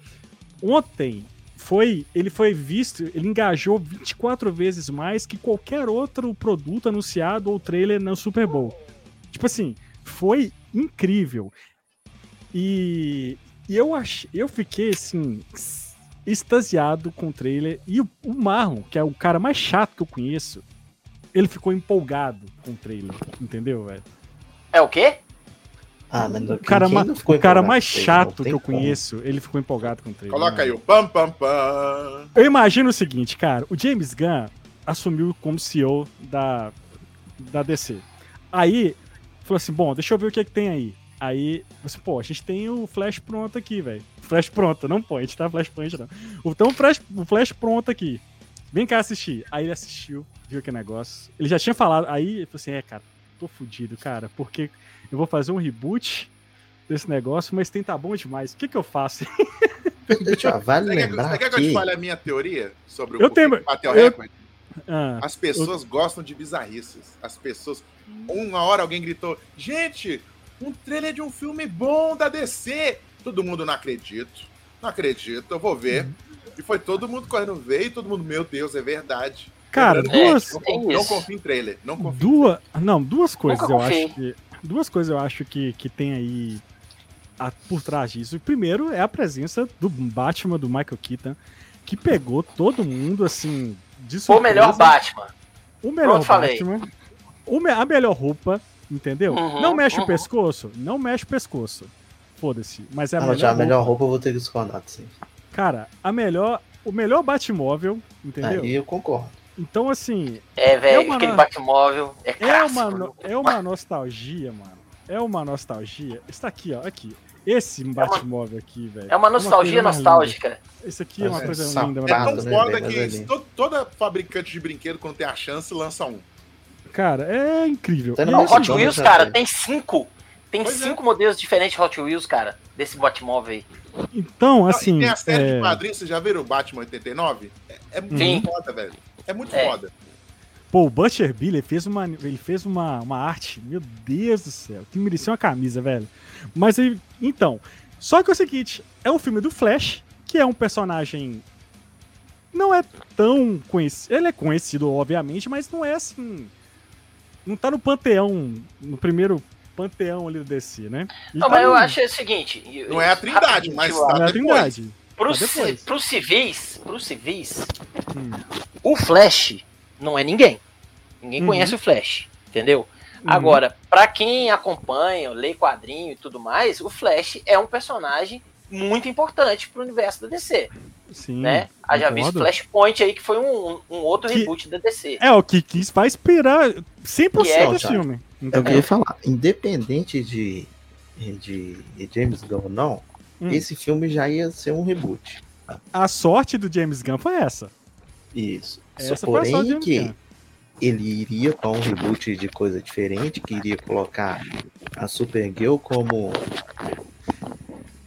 ontem foi, ele foi visto, ele engajou 24 vezes mais que qualquer outro produto anunciado ou trailer no Super Bowl. Tipo assim, foi incrível. E, e eu ach, eu fiquei assim extasiado com o trailer e o, o Marlon, que é o cara mais chato que eu conheço, ele ficou empolgado com o trailer, entendeu, velho? É o quê? Ah, mas O cara, ma- o cara mais chato que eu como. conheço, ele ficou empolgado com o trailer. Coloca aí o pam pam pam. Eu imagino o seguinte, cara, o James Gunn assumiu como CEO da, da DC. Aí, falou assim, bom, deixa eu ver o que, é que tem aí. Aí, você, pô, a gente tem o Flash pronto aqui, velho. Flash pronto, não point, tá? Flash point não. Então, o Flash, o Flash pronto aqui. Vem cá assistir. Aí ele assistiu, viu que negócio. Ele já tinha falado, aí ele falou assim, é, cara, tô fudido, cara, porque eu vou fazer um reboot desse negócio, mas tem tá bom demais. O que que eu faço? Deixa eu, vale Você quer, lembrar você quer que eu te fale a minha teoria sobre o Eu tenho- que bateu eu- recorde? Ah, As pessoas gostam de bizarrices. As pessoas. Uma hora alguém gritou: Gente, um trailer de um filme bom da DC. Todo mundo não acredito. Não acredito, eu vou ver. Uhum. E foi todo mundo correndo ver e todo mundo, meu Deus, é verdade. cara, duas, Não, confio- não isso. confio em trailer. Não confio. Duas, não, duas coisas eu acho que duas coisas eu acho que, que tem aí a- por trás disso. O primeiro é a presença do Batman do Michael Keaton, que pegou todo mundo assim O melhor Batman. o melhor Pronto. Batman, me- a melhor roupa, entendeu? Uhum, não mexe uhum. o pescoço, não mexe o pescoço. Foda-se, mas é a ah, melhor, já a melhor roupa eu vou ter que discordar, sim. Cara, a melhor, o melhor Batmóvel, entendeu? Aí eu concordo. Então assim, É, velho, uma aquele no- Batmóvel é É uma, no- é uma nostalgia, mano. É uma nostalgia. Está aqui, ó. Aqui. Esse Batmóvel aqui, velho. É uma nostalgia mais nostálgica. Esse aqui é uma É, coisa sapato, linda, É Pato, tão né, foda velho, que mas ali. to- toda fabricante de brinquedo, quando tem a chance, lança um. Cara, é incrível. No Não, Hot Wheels, já cara, tem. cinco. Tem Pois é. cinco modelos diferentes de Hot Wheels, cara, desse Batmóvel aí. então, Não, assim. e tem a série é, de quadrinhos, vocês já viram o Batman 89? É, é muito Sim. foda, velho. É muito É. foda. Pô, o Butcher Billy ele fez uma, ele fez uma, uma arte, meu Deus do céu, que merecia uma camisa, velho. Mas aí, então, só que é o seguinte, é um filme do Flash, que é um personagem não é tão conhecido, ele é conhecido obviamente, mas não é assim, não tá no panteão, no primeiro panteão ali do DC, né? Não, tá mas eu no- acho o seguinte. eu- Não é a Trindade, mas tá não é a. Trindade. Pros, tá pros civis, pros civis, Hum. o Flash não é ninguém. Ninguém Uhum. conhece o Flash, entendeu? Uhum. Agora, pra quem acompanha, lê quadrinho e tudo mais, o Flash é um personagem muito importante pro universo da DC, Sim, né? Haja visto concordo. Flashpoint aí, que foi um, um outro Que- reboot da DC. É, o que quis vai inspirar 100% Que é, do filme. O que eu ia falar. Independente de, de, de James Gunn ou não, Hum. esse filme já ia ser um reboot. A sorte do James Gunn foi essa. Isso. Essa Só foi a sorte porém do James que Gunn. Ele iria para um reboot de coisa diferente, que iria colocar a Supergirl como,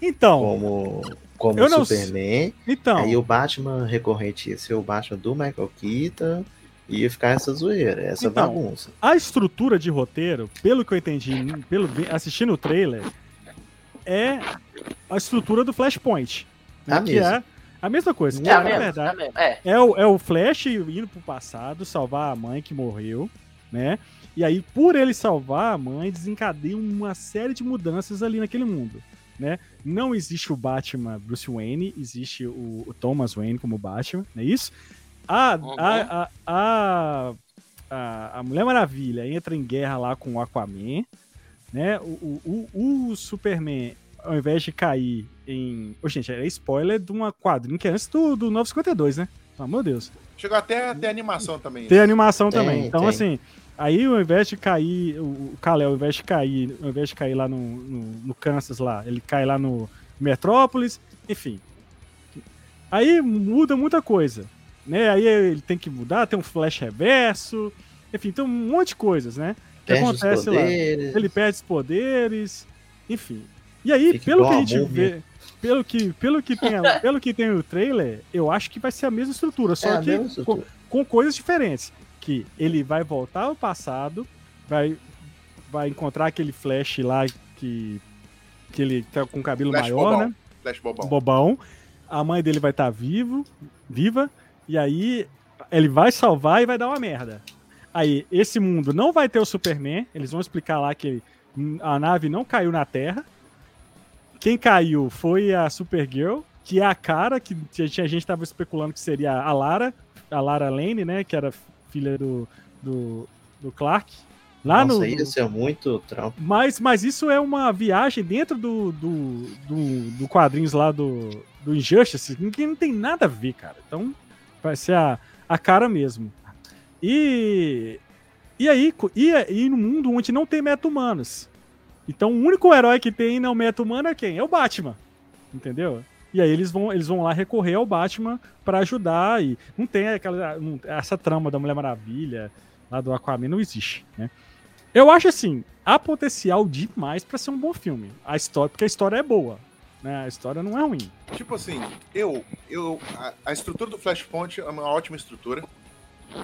Então, como como Eu não Superman. Então, Aí o Batman recorrente ia ser o Batman do Michael Keaton. Ia ficar essa zoeira, essa Então, bagunça. a estrutura de roteiro, pelo que eu entendi, pelo assistindo o trailer, é a estrutura do Flashpoint. né, A que mesma. é a mesma coisa. É a mesma, verdade, é. É. É o, é o Flash indo pro passado, salvar a mãe que morreu, né? E aí, por ele salvar a mãe, desencadeia uma série de mudanças ali naquele mundo, né? Não existe o Batman Bruce Wayne, existe o, o Thomas Wayne como Batman, não é isso? A, Uhum. a, a, a, a, a Mulher Maravilha entra em guerra lá com o Aquaman, né? O, o, o, o Superman, ao invés de cair em... Ô, gente, é spoiler de uma quadrinha que é antes do, do 952, né? Pelo amor de Deus. Chegou até a ter animação também. Tem animação Tem, também. Então, tem. assim, aí ao invés de cair, o Kal-El, ao invés de cair, ao invés de cair lá no, no, no Kansas lá, ele cai lá no Metrópolis, enfim. Aí muda muita coisa, né? Aí ele tem que mudar, tem um flash reverso, enfim, tem um monte de coisas, né? Que Perde os acontece lá. Ele perde os poderes, enfim. E aí, Fica pelo que a gente vê, pelo que, pelo, que tem, a- pelo que tem o trailer, eu acho que vai ser a mesma estrutura, só É que mesma com, estrutura. com coisas diferentes. Que ele vai voltar ao passado, vai, vai encontrar aquele Flash lá que, que ele tá com cabelo Flash maior, bobão. né? Flash bobão. Bobão. A mãe dele vai estar vivo, viva, e aí ele vai salvar e vai dar uma merda. Aí, esse mundo não vai ter o Superman, eles vão explicar lá que a nave não caiu na Terra. Quem caiu foi a Supergirl, que é a cara que a gente estava especulando que seria a Lara, a Lara Lane, né, que era filha do, do, do Clark. Lá Nossa, no, ia ser muito trampo. mas, mas isso é uma viagem dentro do, do, do, do quadrinhos lá do, do Injustice, que não tem nada a ver, cara. Então, vai ser a, a cara mesmo. E, e aí, e, e no mundo onde não tem meta-humanos. Então, o único herói que tem não meta-humano é quem? É o Batman. Entendeu? E aí eles vão, eles vão lá recorrer ao Batman pra ajudar. E não tem aquela, essa trama da Mulher Maravilha, lá do Aquaman, não existe, né? Eu acho assim, há potencial demais pra ser um bom filme. A história, porque a história é boa, né? A história não é ruim. Tipo assim, eu. eu a, a estrutura do Flashpoint é uma ótima estrutura.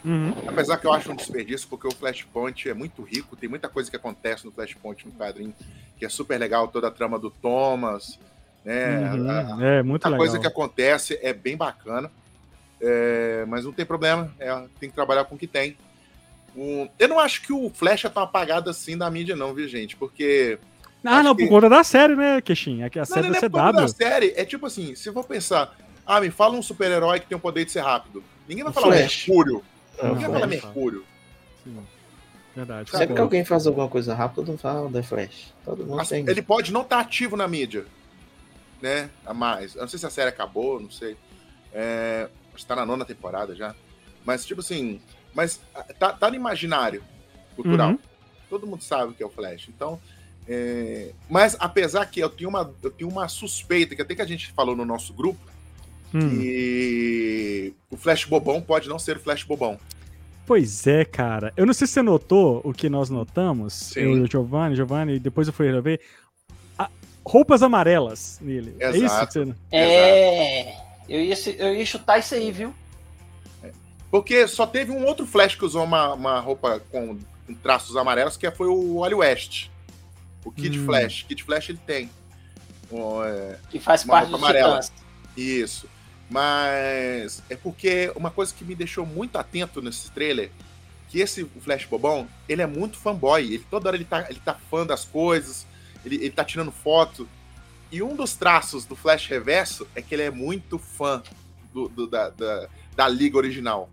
Uhum. Apesar que eu acho um desperdício, porque o Flashpoint é muito rico, tem muita coisa que acontece no Flashpoint no quadrinho, que é super legal, toda a trama do Thomas, né? Uhum. a- É muito a legal. coisa que acontece é bem bacana. É, mas não tem problema, é, tem que trabalhar com o que tem. O- eu não acho que o Flash é tão apagado assim da mídia, não, viu, gente? Porque. Ah, não, que- por conta da série, né, Queixinha? A Não, série não da é por conta CW. da série. É tipo assim, se eu for pensar, ah, me fala um super-herói que tem o poder de ser rápido. Ninguém vai O falar Flash. Mercúrio. Vai falar Flash. Mercúrio. Sim. Verdade. Sempre que alguém faz alguma coisa rápida, todo mundo fala The Flash. Todo mundo tem. Ele pode não estar ativo na mídia, né? A mais. Eu não sei se a série acabou, não sei. É, acho que tá na nona temporada já. Mas, tipo assim, mas ah, tá, tá no imaginário cultural. Uhum. Todo mundo sabe o que é o Flash. Então, é, mas apesar que eu tenho uma, eu tenho uma suspeita, que até que a gente falou no nosso grupo, Hum. que o Flash Bobão pode não ser o Flash Bobão. Pois é, cara. Eu não sei se você notou o que nós notamos. Sim. Eu e o Giovanni, Giovanni, depois eu fui rever. Ah, roupas amarelas nele. É isso Exato. que você... É. Eu ia, se- eu ia chutar isso aí, viu? Porque só teve um outro Flash que usou uma, uma roupa com, com traços amarelos, que foi o Wally West. O Kid Hum. Flash. Kid Flash ele tem. O, é, Que faz Uma parte roupa dos amarela. Titãs. isso. Mas é porque uma coisa que me deixou muito atento nesse trailer, que esse Flash Bobão, ele é muito fanboy. Ele, toda hora ele tá, ele tá fã das coisas, ele, ele tá tirando foto. E um dos traços do Flash Reverso é que ele é muito fã do, do- da, da, da Liga original.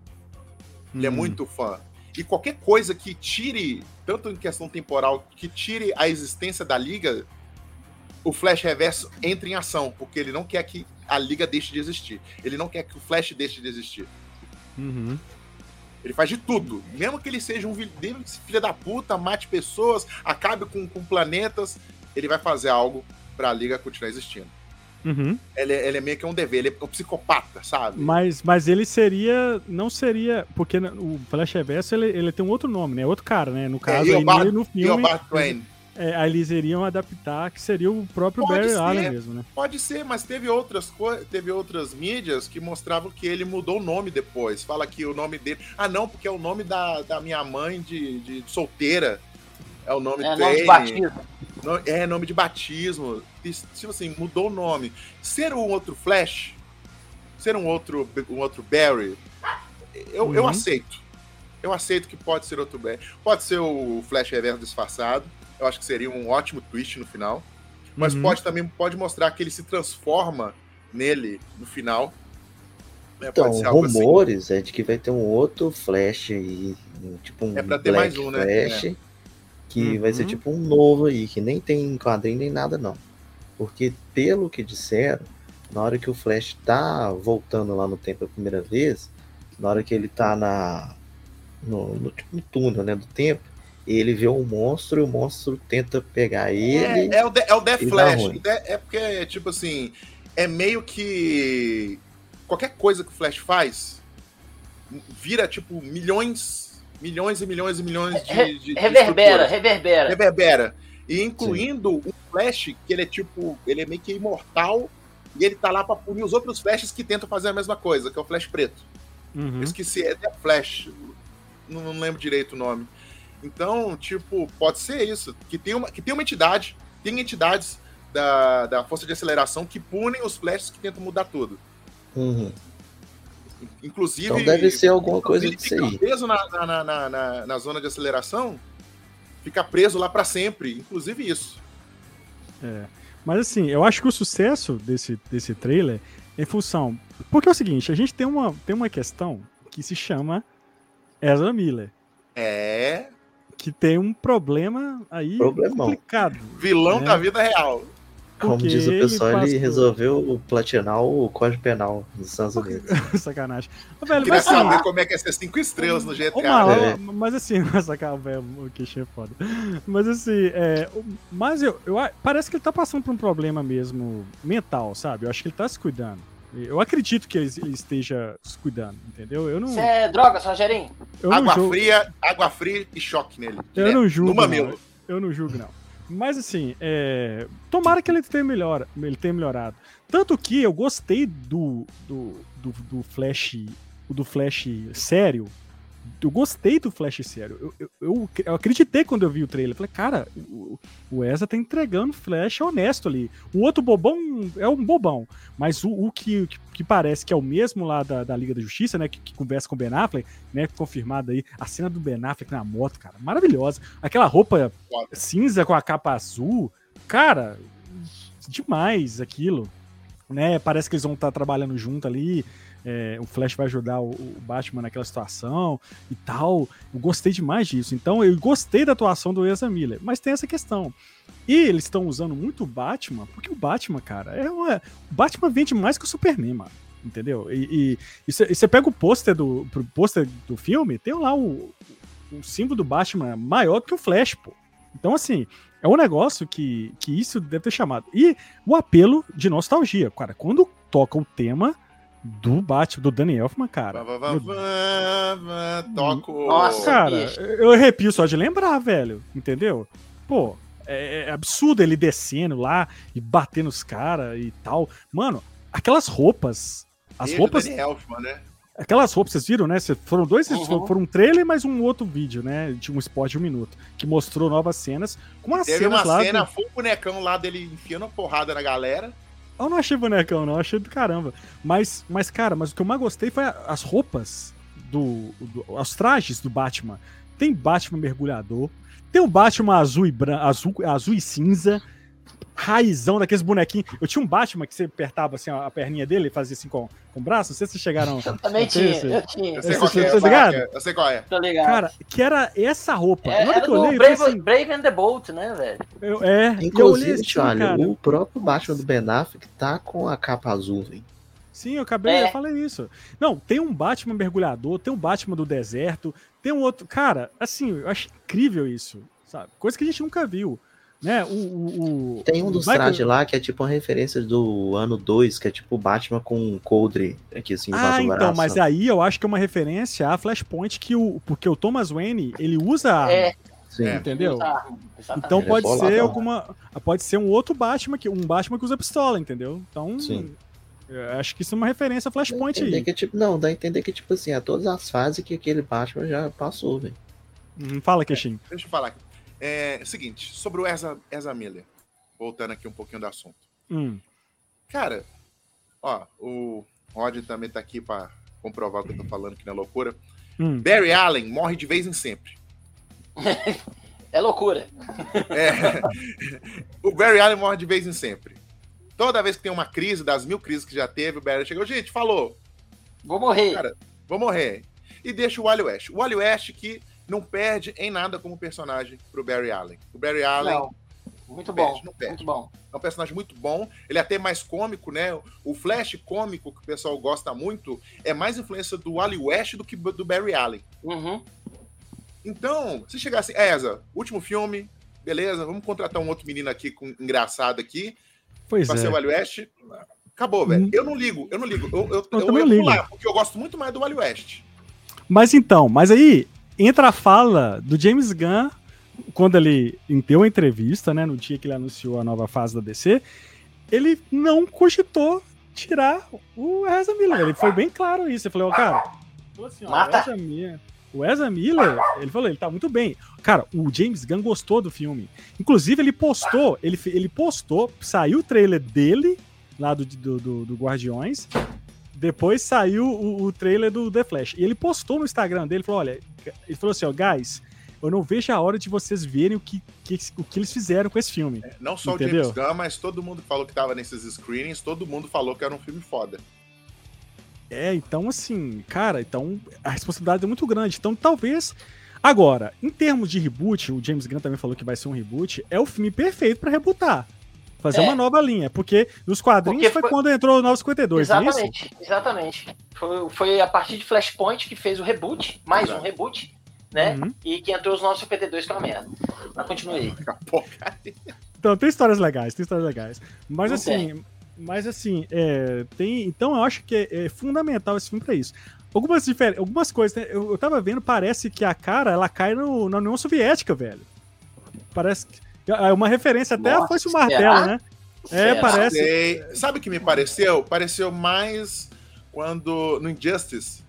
Ele é Hum. muito fã. E qualquer coisa que tire, tanto em questão temporal, que tire a existência da Liga, o Flash Reverso entra em ação, porque ele não quer que a Liga deixe de existir. Ele não quer que o Flash deixe de existir. Uhum. Ele faz de tudo. Mesmo que ele seja um mesmo que filho da puta, mate pessoas, acabe com, com planetas, ele vai fazer algo pra Liga continuar existindo. Uhum. Ele, é- ele é meio que um dever, ele é um psicopata, sabe? Mas, mas ele seria. Não seria. Porque o Flash Reverso ele, ele tem um outro nome, né? Outro cara, né? No caso, aí, Eobard- no, filme. Eobard Twain. É, aí eles iriam adaptar, que seria o próprio Pode Barry ser. Allen mesmo, né? Pode ser, mas teve outras co- teve outras mídias que mostravam que ele mudou o nome depois. Fala que o nome dele. Ah, não, porque é o nome da, da minha mãe de, de solteira. É o nome É dele. nome de batismo. No- É, nome de batismo. Tipo assim, mudou o nome. Ser um outro Flash, ser um outro, um outro Barry, eu, eu Uhum. aceito. Eu aceito que pode ser outro Barry. Pode ser o Flash Reverso disfarçado. Eu acho que seria um ótimo twist no final. Mas Uhum. pode também pode mostrar que ele se transforma nele no final. né? Então, Pode ser algo assim. rumores é de que vai ter um outro Flash aí, tipo um É pra ter Black mais um, né? Flash, que vai ser Uhum. tipo um novo aí, que nem tem quadrinho nem nada não. Porque pelo que disseram, na hora que o Flash tá voltando lá no tempo a primeira vez, na hora que ele tá na no, no, tipo, no túnel, né, do tempo, ele vê um monstro e o monstro tenta pegar ele. É, é o, The- é o Death e dá Flash. É, é porque, tipo assim, é meio que. Qualquer coisa que o Flash faz vira, tipo, milhões, milhões e milhões e milhões de. Re- de- de Reverbera, estruturas. reverbera. Reverbera. E incluindo o Flash, que ele é tipo. Ele é meio que imortal. E ele tá lá pra punir os outros Flashes que tentam fazer a mesma coisa, que é o Flash preto. Uhum. Eu esqueci, é The Flash. Não, não lembro direito o nome. Então, tipo, pode ser isso. Que tem uma, que tem uma entidade, tem entidades da, da força de aceleração que punem os flashes que tentam mudar tudo. Uhum. Inclusive. Então deve ser alguma coisa ele disso fica aí. preso na, na, na, na- na- na zona de aceleração, fica preso lá pra sempre. Inclusive isso. É. Mas assim, eu acho que o sucesso desse, desse trailer é em função. Porque é o seguinte, a gente tem uma, tem uma questão que se chama Ezra Miller. É Que tem um problema aí Problemão. complicado. vilão É. da vida real. Como porque diz o pessoal, ele, passou- resolveu platinar o Código Penal dos Estados Unidos. Sacanagem. Velho, Queria mas assim, saber como é que é ser cinco estrelas no GTA. Mal, né? né? mas assim, sacanagem, velho, o Kish é foda. Mas assim, é, o- mas eu, eu parece que ele tá passando por um problema mesmo mental, sabe? Eu acho que ele tá se cuidando. Eu acredito que ele, ele esteja se cuidando, entendeu? Eu não, Isso é droga, Rogerinho? Água julgo, fria, água fria e choque nele. eu não julgo, No mamilo. não. eu não julgo não. Mas assim, é, tomara que ele tenha, melhor, ele tenha melhorado. Tanto que eu gostei do, do, do, do Flash, do Flash sério. Eu gostei do Flash sério. Eu, eu, eu, acreditei quando eu vi o trailer. Falei, cara, o, o Ezra tá entregando Flash honesto ali. O outro bobão é um bobão. Mas o, o que, que, que parece que é o mesmo lá da, da Liga da Justiça, né? Que, que conversa com o Ben Affleck, né? Confirmado aí. A cena do Ben Affleck na moto, cara, maravilhosa. Aquela roupa cinza com a capa azul. Cara, demais aquilo. Né? Parece que eles vão estar trabalhando junto ali. É, o Flash vai ajudar o, o Batman naquela situação e tal. Eu gostei demais disso. Então, eu gostei da atuação do Ezra Miller. Mas tem essa questão. E eles estão usando muito o Batman, porque o Batman, cara, é uma... o Batman vende mais que o Superman, mano. Entendeu? E você pega o pôster do, pro pôster do filme, tem lá o, o símbolo do Batman maior que o Flash, pô. Então, assim, é um negócio que, que isso deve ter chamado. E o apelo de nostalgia. Cara, quando toca o tema do Batman, do Danny Elfman, cara. Vá, vá, vá, meu vá, vá, Toco. Nossa, Cara, bicho. eu arrepio só de lembrar, velho. Entendeu? Pô, é, é absurdo ele descendo lá e batendo nos caras e tal. Mano, aquelas roupas. As Ele, roupas. Danny Elfman, né? Aquelas roupas, vocês viram, né? Foram dois, Uhum. foram um trailer mais um outro vídeo, né? De um spot de um minuto. Que mostrou novas cenas. Com as Teve cenas uma lá. cena, do- foi o bonecão lá dele enfiando a porrada na galera. Eu não achei bonecão, não, achei do caramba. Mas, mas, cara, mas o que eu mais gostei foi as roupas do, do- Os trajes do Batman. Tem Batman mergulhador, tem o Batman azul e azul, azul e cinza, raizão daqueles bonequinhos. Eu tinha um Batman que você apertava assim a perninha dele e fazia assim com, com o braço. Não sei se vocês chegaram. Eu também tinha, esse- eu tinha. Eu sei é, tá eu sei qual é, eu sei qual é. Tô ligado. Cara, que era essa roupa. É, Na hora era que eu olhei, Brave, assim, Brave and the Bolt, né, velho? eu, é, e eu olhei Inclusive, assim, Charlie, cara. o próprio Batman do Ben Affleck tá com a capa azul, hein? Sim, eu acabei, É. eu falei isso. Não, tem um Batman mergulhador, tem um Batman do deserto, tem um outro. Cara, assim, eu acho incrível isso, sabe? Coisa que a gente nunca viu. Né? O, o, o- Tem um dos Michael- trajes lá que é tipo uma referência do ano 2, que é tipo o Batman com um coldre aqui assim Ah, então, braço. mas aí eu acho que é uma referência a Flashpoint que o. Porque o Thomas Wayne, ele usa a arma. É, Sim. É. Entendeu? Então Ele é pode boladão. ser alguma. Pode ser um outro Batman, que, um Batman que usa pistola, entendeu? Então. Sim. eu acho que isso é uma referência a a Flashpoint aí. que, tipo, não, dá a entender que, tipo assim, é todas as fases que aquele Batman já passou, velho. Hum, Fala, Queixinho. Deixa eu falar aqui. É, seguinte, sobre o Ezra, Ezra Miller. Voltando aqui um pouquinho do assunto. Hum. Cara, ó, o Rod também tá aqui pra comprovar o que eu tô falando, que não é loucura. Hum. Barry Allen morre de vez em sempre. É loucura. É. o Barry Allen morre de vez em sempre. Toda vez que tem uma crise, das mil crises que já teve, o Barry chegou, gente, falou, Vou morrer. Cara, vou morrer. E deixa o Wally West. O Wally West que não perde em nada como personagem pro Barry Allen. O Barry Allen Não. Muito perde, bom. não perde. Muito bom. é um personagem muito bom. Ele é até mais cômico, né? O Flash cômico, que o pessoal gosta muito, é mais influência do Wally West do que do Barry Allen. Uhum. Então, se chegar assim, é, Eza, último filme, beleza, vamos contratar um outro menino aqui com engraçado aqui, Pois pra ser o é. Wally West. Acabou, velho. Hum. Eu não ligo, eu não ligo. Eu, eu, Eu eu, também eu ligo. lá, porque eu gosto muito mais do Wally West. Mas então, mas aí entra a fala do James Gunn quando ele deu a entrevista, né, no dia que ele anunciou a nova fase da DC, ele não cogitou tirar o Ezra Miller. Ele foi bem claro isso. Ele falou, ó, cara, assim, ó, o Mata. Ezra Miller, o Ezra Miller, ele falou, ele tá muito bem. Cara, o James Gunn gostou do filme. Inclusive, ele postou, ele, ele postou, saiu o trailer dele lá do, do, do- do Guardiões. Depois saiu o, o trailer do The Flash. E ele postou no Instagram dele, falou, olha, ele falou assim, ó, guys, eu não vejo a hora de vocês verem o que, que- o que eles fizeram com esse filme. Não só Entendeu? o James Gunn, mas todo mundo falou que tava nesses screenings, todo mundo falou que era um filme foda. É, então assim, cara, então a responsabilidade é muito grande. Então talvez. Agora, em termos de reboot, o James Gunn também falou que vai ser um reboot, é o filme perfeito pra rebootar. Fazer É. uma nova linha. Porque nos quadrinhos Porque foi, foi- quando entrou o 952, não é isso? Exatamente, exatamente. Foi, foi a partir de Flashpoint que fez o reboot, mais Exato. um reboot, né? Uhum. E que entrou os 952 que é uma merda. Mas continue aí. Então tem histórias legais, tem histórias legais. Mas Não assim, mas assim, é, tem. Então eu acho que é, é fundamental esse filme pra isso. Algumas, difer- algumas coisas, né? Eu, eu tava vendo, parece que a cara ela cai no, na União Soviética, velho. Parece que. É uma referência até a Nossa, Foice o Martelo, né? É, Será? parece. Sei. Sabe o que me pareceu? Pareceu mais quando no Injustice,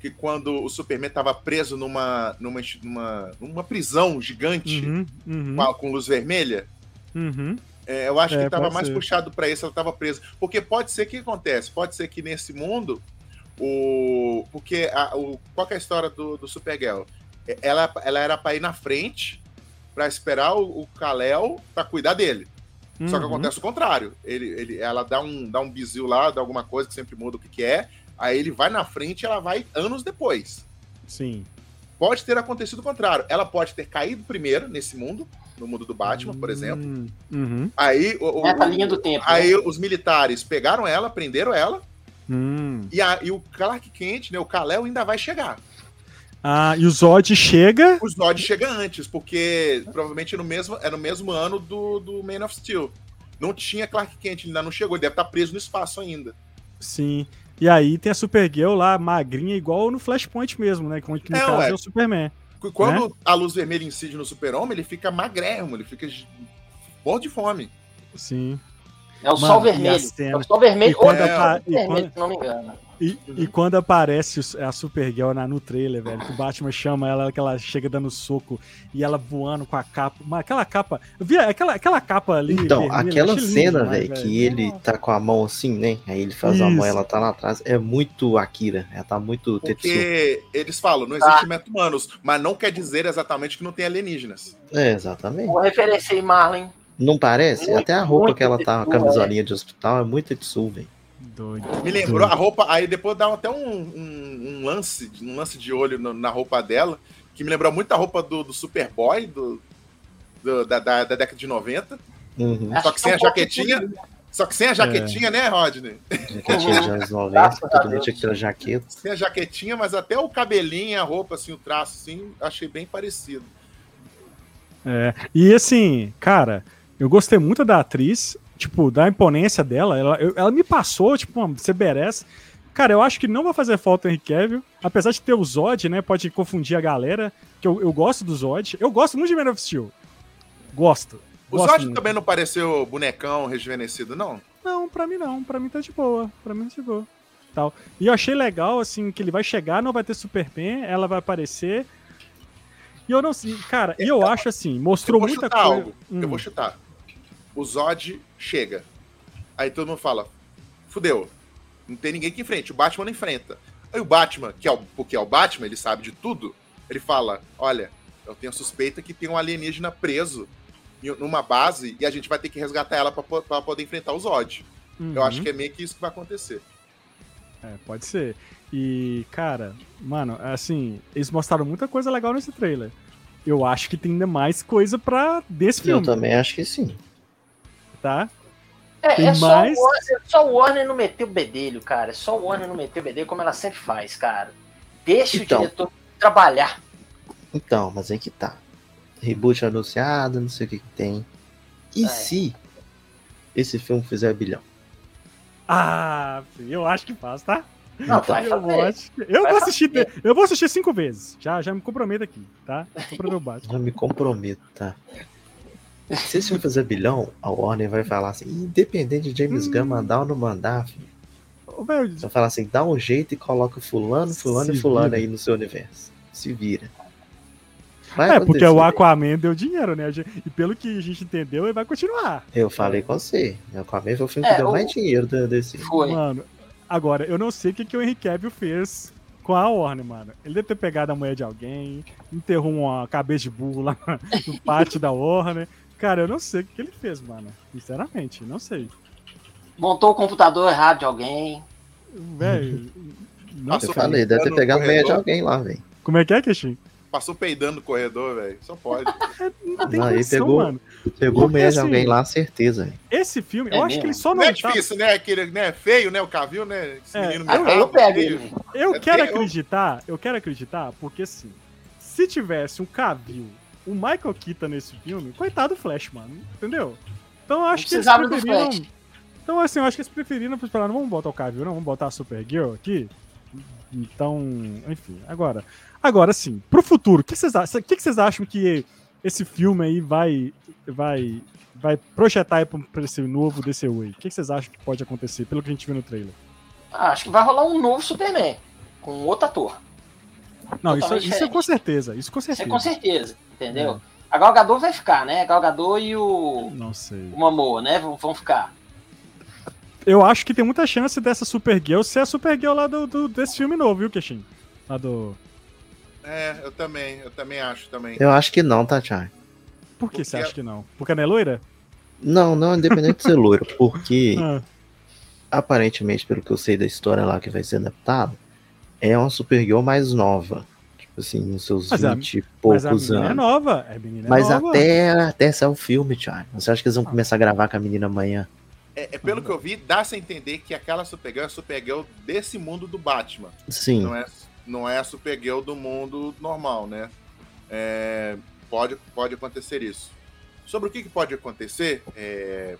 que quando o Superman tava preso numa numa, numa, numa prisão gigante Uhum, uhum, com, a- com luz vermelha. uhum. É, eu acho É, que tava pode mais ser. puxado pra isso, ela tava presa. Porque pode ser que acontece, pode ser que nesse mundo o porque a, o qual que é a história do, do Supergirl? É, Ela, ela era pra ir na frente pra esperar o, o Kal-El pra cuidar dele. Só que uhum. acontece o contrário. Ele, ele, ela dá um, dá um bizil lá, dá alguma coisa que sempre muda o que, que é. Aí ele vai na frente e ela vai anos depois. Sim. Pode ter acontecido o contrário. Ela pode ter caído primeiro nesse mundo, no mundo do Batman, por exemplo. Hum, Uhum. Aí, o, linha do tempo. aí né? os militares pegaram ela, prenderam ela, Hum. e, a- e o Clark Kent, né, o Kal-El ainda vai chegar. Ah, e o Zod chega. O Zod chega antes, porque provavelmente no mesmo, é no mesmo ano do, do Man of Steel. Não tinha Clark Kent, ele ainda não chegou, ele deve estar preso no espaço ainda. Sim. E aí tem a Supergirl lá, magrinha, igual no Flashpoint mesmo, né? Que no É, caso ué. é o Superman. Quando Né? a luz vermelha incide no super-homem, ele fica magrérrimo, ele fica de- morto de fome. Sim. É o Mano, sol vermelho. É o sol vermelho E quando ou apa- é vermelho, quando- se não me engano. E, e quando aparece a Supergirl na, no trailer, velho, que o Batman chama ela, que ela chega dando soco e ela voando com a capa. Mas aquela capa. Eu vi aquela, aquela capa ali. Então, vermelha, aquela cena, demais, velho, que ele tá com a mão assim, né? Aí ele faz a Isso. mão, ela tá lá atrás. É muito Akira. Ela tá muito Tetsu. Porque eles falam, não existe meta-humanos, mas não quer dizer exatamente que não tem alienígenas. É, exatamente. Vou referenciar Marlin. Não parece? Muito, Até a roupa que ela tá, a Tetsu, camisolinha de hospital, é muito Tetsu, velho. Doido. Me lembrou a roupa, aí depois dá até um, um- um lance, um lance de olho no- na roupa dela, que me lembrou muito a roupa do, do Superboy, do, do- da, da- da década de 90. Uhum. Só que sem a pouco jaquetinha. Só que sem a jaquetinha, né, Rodney? Jaquetinha de anos 90, Graças a todo mundo Deus. tinha que ter a jaqueta. Sem a jaquetinha, mas até o cabelinho, a roupa, assim, o traço, assim, achei bem parecido. É, e assim, cara, eu gostei muito da atriz, tipo, da imponência dela. Ela, eu- ela me passou, tipo, uma CBRS. Cara, eu acho que não vai fazer falta o Henry Cavill. Apesar de ter o Zod, né? Pode confundir a galera. Que eu, eu gosto do Zod. Eu gosto muito de Man of Steel. Gosto. O gosto Zod muito. também não pareceu bonecão rejuvenescido, não? Não, pra mim não. Pra mim tá de boa. Pra mim tá de boa. Tal. E eu achei legal, assim, que ele vai chegar, não vai ter Superman, ela vai aparecer. E eu não sei, cara, e eu acho assim, mostrou eu muita coisa. algo. Eu Hum. vou chutar. O Zod chega. Aí todo mundo fala: fudeu. Não tem ninguém que enfrente. O Batman não enfrenta. Aí o Batman, que é o, porque é o Batman, ele sabe de tudo. Ele fala: Olha, eu tenho suspeita que tem um alienígena preso numa base e a gente vai ter que resgatar ela pra poder enfrentar o Zod. Eu Uhum. acho que é meio que isso que vai acontecer. É, pode ser. E, cara, mano, assim, eles mostraram muita coisa legal nesse trailer. Eu acho que tem ainda mais coisa pra desse Eu filme, também acho que sim. Tá? É, Tem é só, mais? o Warner, só o Warner não meter o bedelho, cara. É só o Warner não meter o bedelho como ela sempre faz, cara. Deixa Então. o diretor trabalhar. Então, mas aí que tá. Reboot anunciado, não sei o que, que tem. E É. se esse filme fizer bilhão? Ah, eu acho que faz, tá? Não, Então, vai Eu vou, fazer. acho que- eu Vai vou assistir, fazer. eu vou assistir cinco vezes. Já, já me comprometo aqui, tá? Eu me comprometo, tá? Se esse filme fizer bilhão, a Warner vai falar assim, independente de James Gunn Hum. mandar ou não mandar, filho, falar assim, dá um jeito e coloca fulano, fulano Se e fulano vira. aí no seu universo. Se vira. Vai É, porque o Aquaman deu dinheiro, né? E pelo que a gente entendeu, ele vai continuar. Eu falei com você. O Aquaman foi o filme É, que deu o- mais dinheiro desse. Foi. Mano, agora, eu não sei o que, que o Henry Cavill fez com a Warner, mano. Ele deve ter pegado a mulher de alguém, enterrou uma cabeça de burro lá no pátio da Warner. Cara, eu não sei o que, ele fez, mano. Sinceramente, não sei. Montou o computador errado de alguém. Velho. Não Nossa, Eu falei, deve ter pegado a mulher de alguém lá, velho. Como é que é, Queixinho? Passou peidando no corredor, velho. Só pode. Não tem Não, aí condição, pegou- mano. Pegou a Porque, mulher de assim, alguém lá, certeza, velho. Esse filme, É eu acho que mesmo? ele só não, Não é tá... difícil, né? Aquele, né? Feio, né? O Cavil, né? Esse É, menino Ah, mirrado, eu pego feio. ele. Eu É, quero tem- acreditar, eu quero acreditar, porque assim, se tivesse um Cavill, o Michael Keaton nesse filme, coitado do Flash, mano, entendeu? Então eu acho que eles preferiram... Então assim, eu acho que eles preferiram falar, não vamos botar o Cavill, não, vamos botar a Supergirl aqui. Então, enfim, agora, agora sim, pro futuro, o que vocês acham, que vocês acham que esse filme aí vai vai vai projetar pra esse novo DCU aí? O que vocês acham que pode acontecer, pelo que a gente viu no trailer? Ah, acho que vai rolar um novo Superman. Com outro ator. Não, isso, Totalmente isso é com certeza, isso com Isso é certeza. com certeza. Entendeu? É. A Gal Gadot vai ficar, né? A Gal Gadot e o, Não sei. o Momoa, né? Vão, vão ficar. Eu acho que tem muita chance dessa Supergirl ser a Supergirl lá do, do- desse filme novo, viu, Keshin? Lá do. É, eu também. Eu também acho também. Eu acho que não, tá, Thiago? Por que Porque você a- acha que não? Porque ela é loira? Não, não, independente de ser loiro, porque Ah, aparentemente, pelo que eu sei da história lá que vai ser adaptado, é uma Supergirl mais nova. Assim, nos seus Mas a- 20 e mas a poucos menina é anos. nova. A menina é Mas nova. até, até sair o filme, Thiago. Você acha que eles vão Ah. começar a gravar com a menina amanhã? É, é pelo que eu vi, dá-se a entender que aquela Supergirl é a Supergirl desse mundo do Batman. Sim. Não é, não é a Supergirl do mundo normal, né? É, pode, pode acontecer isso. Sobre o que, que pode acontecer, é,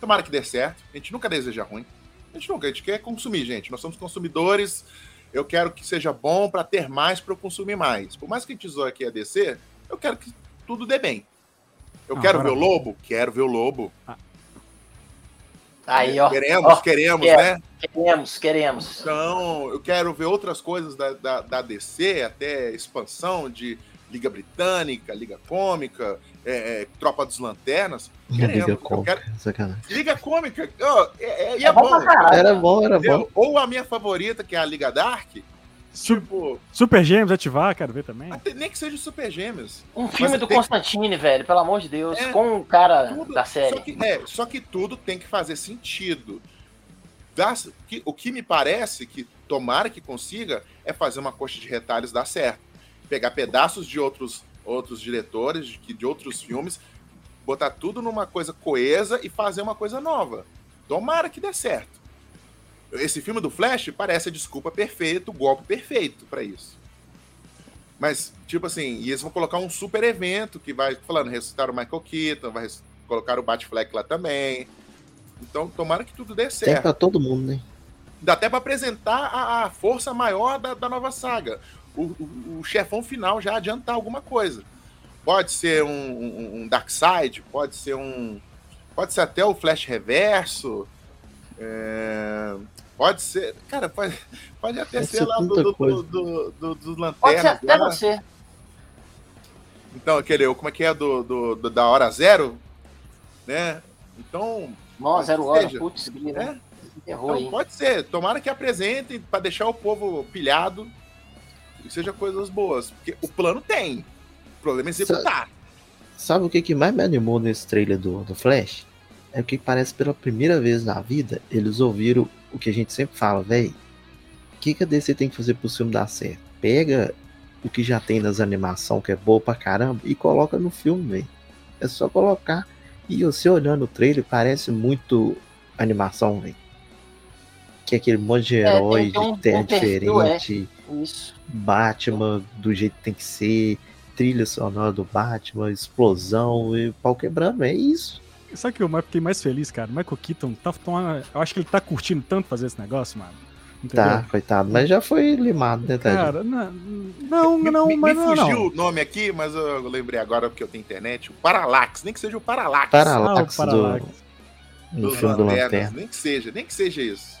tomara que dê certo. A gente nunca deseja ruim. A gente nunca, a gente quer consumir, gente. Nós somos consumidores. Eu quero que seja bom para ter mais para eu consumir mais. Por mais que a gente aqui a DC, eu quero que tudo dê bem. Eu Ah, quero agora- ver o Lobo? Quero ver o Lobo. Aí, ó. Queremos, ó, queremos, quero. né? Queremos, queremos. Então, eu quero ver outras coisas da, da, da DC, até expansão de Liga Britânica, Liga Cômica, é, é, Tropa dos Lanternas. Liga Queremos, eu Cômica, quero- sacanagem. Liga Cômica, ó, é, é- bom bom. pra caralho. Era bom, era bom. Ou a minha favorita, que é a Liga Dark, tipo, Super Gêmeos ativar, quero ver também. até nem que seja Super Gêmeos. Um filme do tem- Constantine, velho, pelo amor de Deus. É, com um cara Tudo- da série. Só que, é, só que tudo tem que fazer sentido. Das- que- o que me parece que tomara que consiga é fazer uma coxa de retalhos dar certo. Pegar pedaços de outros, outros diretores, de, de outros filmes, botar tudo numa coisa coesa e fazer uma coisa nova. Tomara que dê certo. Esse filme do Flash parece a desculpa perfeita, o golpe perfeito para isso. Mas, tipo assim, e eles vão colocar um super evento que vai, falando, ressuscitar o Michael Keaton, vai colocar o Batfleck lá também. Então, tomara que tudo dê Tem certo. pra todo mundo, né? Dá até pra apresentar a, a força maior da, da nova saga. O, o, o chefão final já adiantar alguma coisa. Pode ser um, um, um Darkseid, pode ser um. Pode ser até o Flash Reverso. é, Pode ser. Cara, pode, pode até Pode ser ser lá do, do, coisa. do, do, do Lanterna. Pode ser até lá. você. Então, aquele, como é que é do, do, do- da hora zero, né? Então, Nó, zero hora. Seja, Putz, né? Errou Então, aí. pode ser. Tomara que apresentem para deixar o povo pilhado e seja coisas boas. Porque o plano tem. O problema é executar. Sabe o que, que mais me animou nesse trailer do, do Flash? É o que parece pela primeira vez na vida eles ouviram o que a gente sempre fala, velho. O que, que a DC tem que fazer pro filme dar certo? Pega o que já tem nas animações, que é boa pra caramba, e coloca no filme, velho. É só colocar. E você olhando o trailer, parece muito animação, velho. Que é aquele monte de É, tem- herói tem um- de terra um perfil, é. diferente. Isso. Batman do jeito que tem que ser, trilha sonora do Batman, explosão e pau quebrando, é isso. Sabe que eu mais- fiquei mais feliz, cara? Michael Keaton, tá, tá- eu acho que ele tá curtindo tanto fazer esse negócio, mano. Entendeu? Tá, coitado, mas já foi limado, né, Tadinho? Cara, não, não, me, não, me- mas me não, fugiu não. o nome aqui, mas eu lembrei agora porque eu tenho internet. O Parallax, nem que seja o Parallax. Parallax, Ah, o Parallax. do, filme do Lanternas, Lanterna. Nem que seja, nem que seja isso.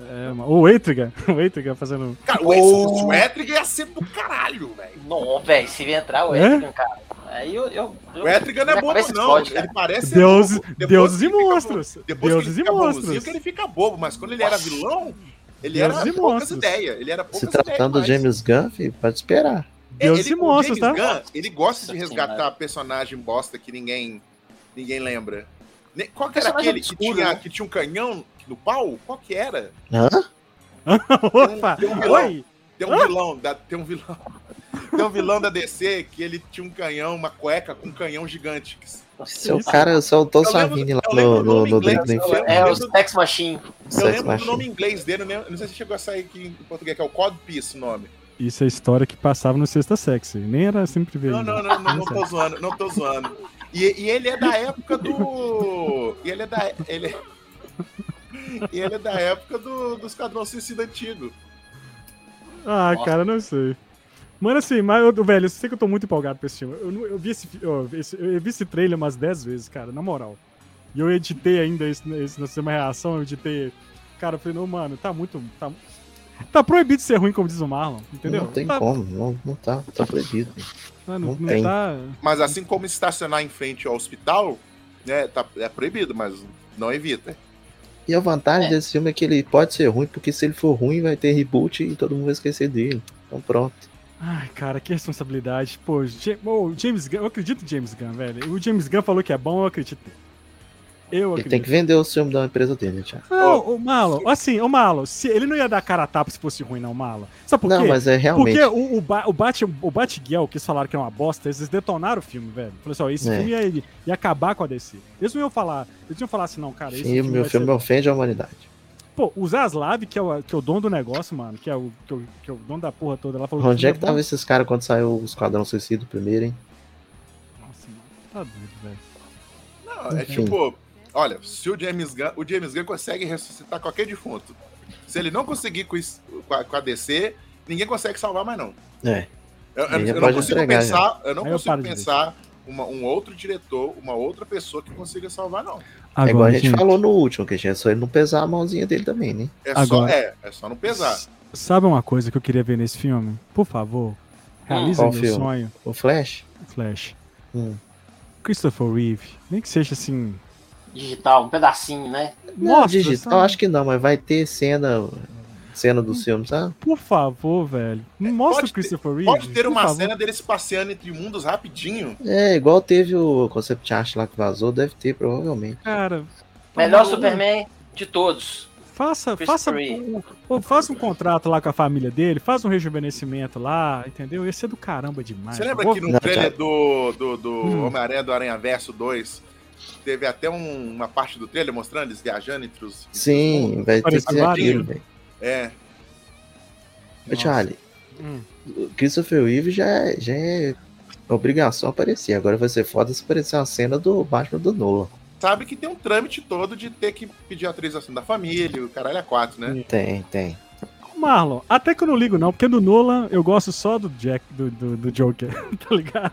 É, o Etrigan, o Etrigan fazendo... Cara, o Oh. oh. Etrigan ia ser do caralho, velho. Não, velho, se entrar o É? Etrigan, cara. Aí eu. eu, eu O Etrigan não é bobo, não. cara. ele parece. Depois deuses e monstros. bobo- Depois Deuses que e ele monstros. que ele fica bobo, mas quando ele era vilão, ele Deuses era poucas monstros. ideias. Ele era poucas Se tratando do James Gunn, filho, pode esperar. É, Deuses ele- e monstros, o tá? James Gunn, ele gosta de resgatar Senhora. personagem bosta que ninguém, ninguém lembra. Qual que era aquele que tinha, né? que tinha um canhão no pau? Qual que era? Hã? Opa! Tem um vilão. Oi! Tem um vilão, da, tem um vilão. Tem um vilão da DC que ele tinha um canhão, uma cueca com um canhão gigante. Seu cara soltou sua Vini lá no, no, nome no inglês, do Inferno. É, o Sex Machine. Eu Sex lembro do Machine. nome em inglês dele, né? não sei se chegou a sair aqui em português, que é o Code Piece o nome. Isso é história que passava no Sexta Sexy. Nem era sempre ver. Não, não, não, não, não tô zoando, não tô zoando. E, e ele é da época do. E ele é da. Ele, e ele é da época do, do Esquadrão Suicida antigo. Ah, Nossa. cara, não sei. Mano, assim, mas, eu, velho, eu sei que eu tô muito empolgado pra esse filme. Eu, eu vi esse, ó, esse- eu vi esse trailer umas 10 vezes, cara, na moral. E eu editei ainda esse, esse, nessa minha reação, eu editei. Cara, eu falei, não, mano, tá muito. Tá, tá proibido de ser ruim, como diz o Marlon, entendeu? Não tem tá, como, não, não tá, tá proibido. velho. Não, não não tem. tá. Mas assim como estacionar em frente ao hospital, né, tá, é proibido, mas não evita. E a vantagem É. desse filme é que ele pode ser ruim, porque se ele for ruim, vai ter reboot e todo mundo vai esquecer dele. Então pronto. Ai, cara, que responsabilidade. Pô, Ja- ô, James Gunn, eu acredito em James Gunn, velho. O James Gunn falou que é bom, eu acredito. Eu Ele acredito. tem que vender o filme da empresa dele, Thiago. Não, o Malo, assim, o Malo, se, ele não ia dar cara a tapa se fosse ruim, não, Malo. Sabe por Não, quê? mas é realmente. Porque o, o, ba, o, Bat, o Batgirl, que eles falaram que é uma bosta, eles detonaram o filme, velho. Falei assim, ó, esse É. filme ia, ia acabar com a DC. Eles não iam falar, eles iam falar assim, não, cara, esse Sim, o filme meu filme ser... ofende a humanidade. Pô, o Zaslav, que é o, que é o dono do negócio, mano, que é o, que é o, que é o dono da porra toda, ela falou Onde é que filme tava esses caras quando saiu o Esquadrão Suicida primeiro, hein? Nossa, mano, tá doido, velho. Não, é Enfim. tipo, olha, se o James Gunn, o James Gunn consegue ressuscitar qualquer defunto. Se ele não conseguir com, isso- com a, com a DC, ninguém consegue salvar mais não. É. Eu, eu- eu não consigo entregar, pensar, eu não Aí eu consigo ver. pensar uma- um outro diretor, uma outra pessoa que consiga salvar não. é igual a gente gente, falou no último, que é só ele não pesar a mãozinha dele também, né? É só, Agora- é, é só não pesar. Sabe uma coisa que eu queria ver nesse filme? Por favor, realiza Qual meu filme? sonho, O Flash? Flash. Hum. Christopher Reeve, nem que seja assim... Digital, um pedacinho, né? Não, Mostra, digital, sabe? acho que não, mas vai ter cena, cena do filme, sabe? Por favor, velho. Mostra pode o Christopher Reeve. Pode ter uma favor. cena dele se passeando entre mundos rapidinho. É, igual teve o concept art lá que vazou, deve ter, provavelmente. Cara. Melhor pô, Superman de todos. Faça, Christopher faça, um, faça um contrato lá com a família dele, faz um rejuvenescimento lá, entendeu? Ia ser do caramba demais. Você lembra Vou- que no trailer do, do, do Hum. Homem-Aranha do Aranha Verso 2, teve até um- uma parte do trailer mostrando eles viajando entre os. entre os Sim, mundos? vai ter que ser aquilo, velho. É. Ô, Charlie, Hum. o Christopher Reeve já, é- já é obrigação aparecer. Agora vai ser foda se aparecer uma cena do Batman do Nolan. sabe que tem um trâmite todo de ter que pedir autorização da família, o caralho é quatro, né? Tem, tem. Marlon, até que eu não ligo, não, porque do Nolan eu gosto só do Jack, do, do, do Joker, tá ligado?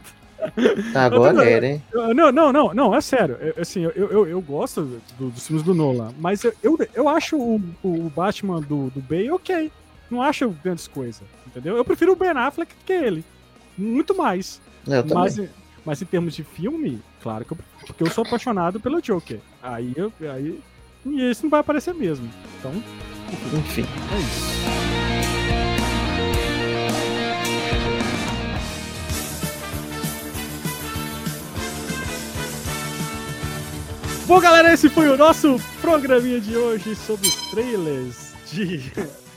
Agora era, hein? Não, não, não, não, é sério. Eu- Assim, eu, eu, eu gosto do- dos filmes do Nolan, mas eu, eu, eu acho o, o Batman do, do Bale ok. Não acho grandes coisas, entendeu? Eu prefiro o Ben Affleck que ele. Muito mais. Eu também. Mas, mas em termos de filme, claro que eu, porque eu sou apaixonado pelo Joker. Aí eu. Aí, e esse não vai aparecer mesmo. Então, Enfim. é isso. Bom, galera, esse foi o nosso programinha de hoje sobre os trailers de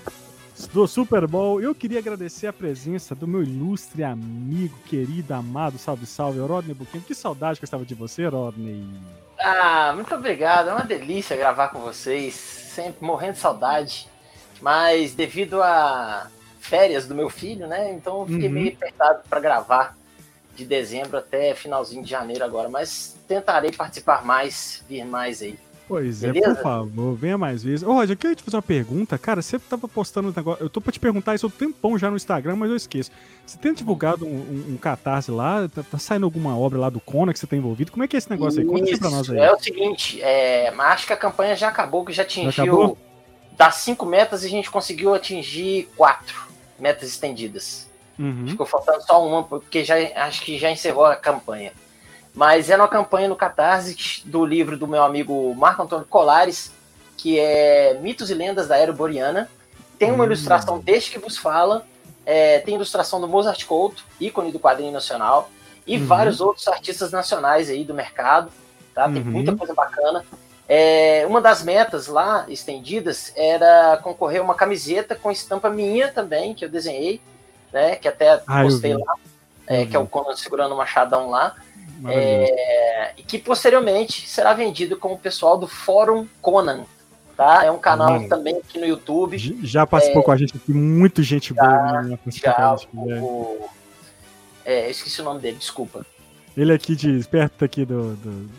do Super Bowl. Eu queria agradecer a presença do meu ilustre amigo, querido, amado, salve, salve, Rodney Buquinho. Que saudade que eu estava de você, Rodney. Ah, muito obrigado. É uma delícia gravar com vocês. Sempre morrendo de saudade. Mas devido a férias do meu filho, né? Então eu fiquei Uhum. meio apertado para gravar de dezembro até finalzinho de janeiro agora. Mas tentarei participar mais, vir mais aí. Pois é, Beleza? por favor, venha mais vezes. Ô, Roger, eu queria te fazer uma pergunta. Cara, você tava postando um negócio. Eu tô pra te perguntar isso há um tempão já no Instagram, mas eu esqueço. Você tem divulgado um, um, um catarse lá? Tá, tá saindo alguma obra lá do Conan que você tá envolvido? Como é que é esse negócio aí? Conta isso pra nós aí. É o seguinte, é, acho que a campanha já acabou, que já atingiu acabou? das cinco metas a gente conseguiu atingir quatro metas estendidas. Uhum. Ficou faltando só uma, porque já acho que já encerrou a campanha. Mas era uma campanha no Catarse do livro do meu amigo Marco Antônio Colares, que é Mitos e Lendas da Era Boreana. Tem uma Hum. ilustração deste que vos fala. é, tem ilustração do Mozart Couto, ícone do quadrinho nacional, e Uhum. vários outros artistas nacionais aí do mercado. Tá? Tem Uhum. muita coisa bacana. É, uma das metas lá estendidas era concorrer a uma camiseta com estampa minha também, que eu desenhei, né? Que até Ah, postei lá, é, que é o. Conan segurando o machadão lá, é, e que posteriormente será vendido com o pessoal do Fórum Conan, tá? É um canal também aqui no YouTube. Já participou com a gente aqui, muito gente boa. Já a gente, né? o, é, eu esqueci o nome dele, desculpa. Ele é aqui de perto aqui do, do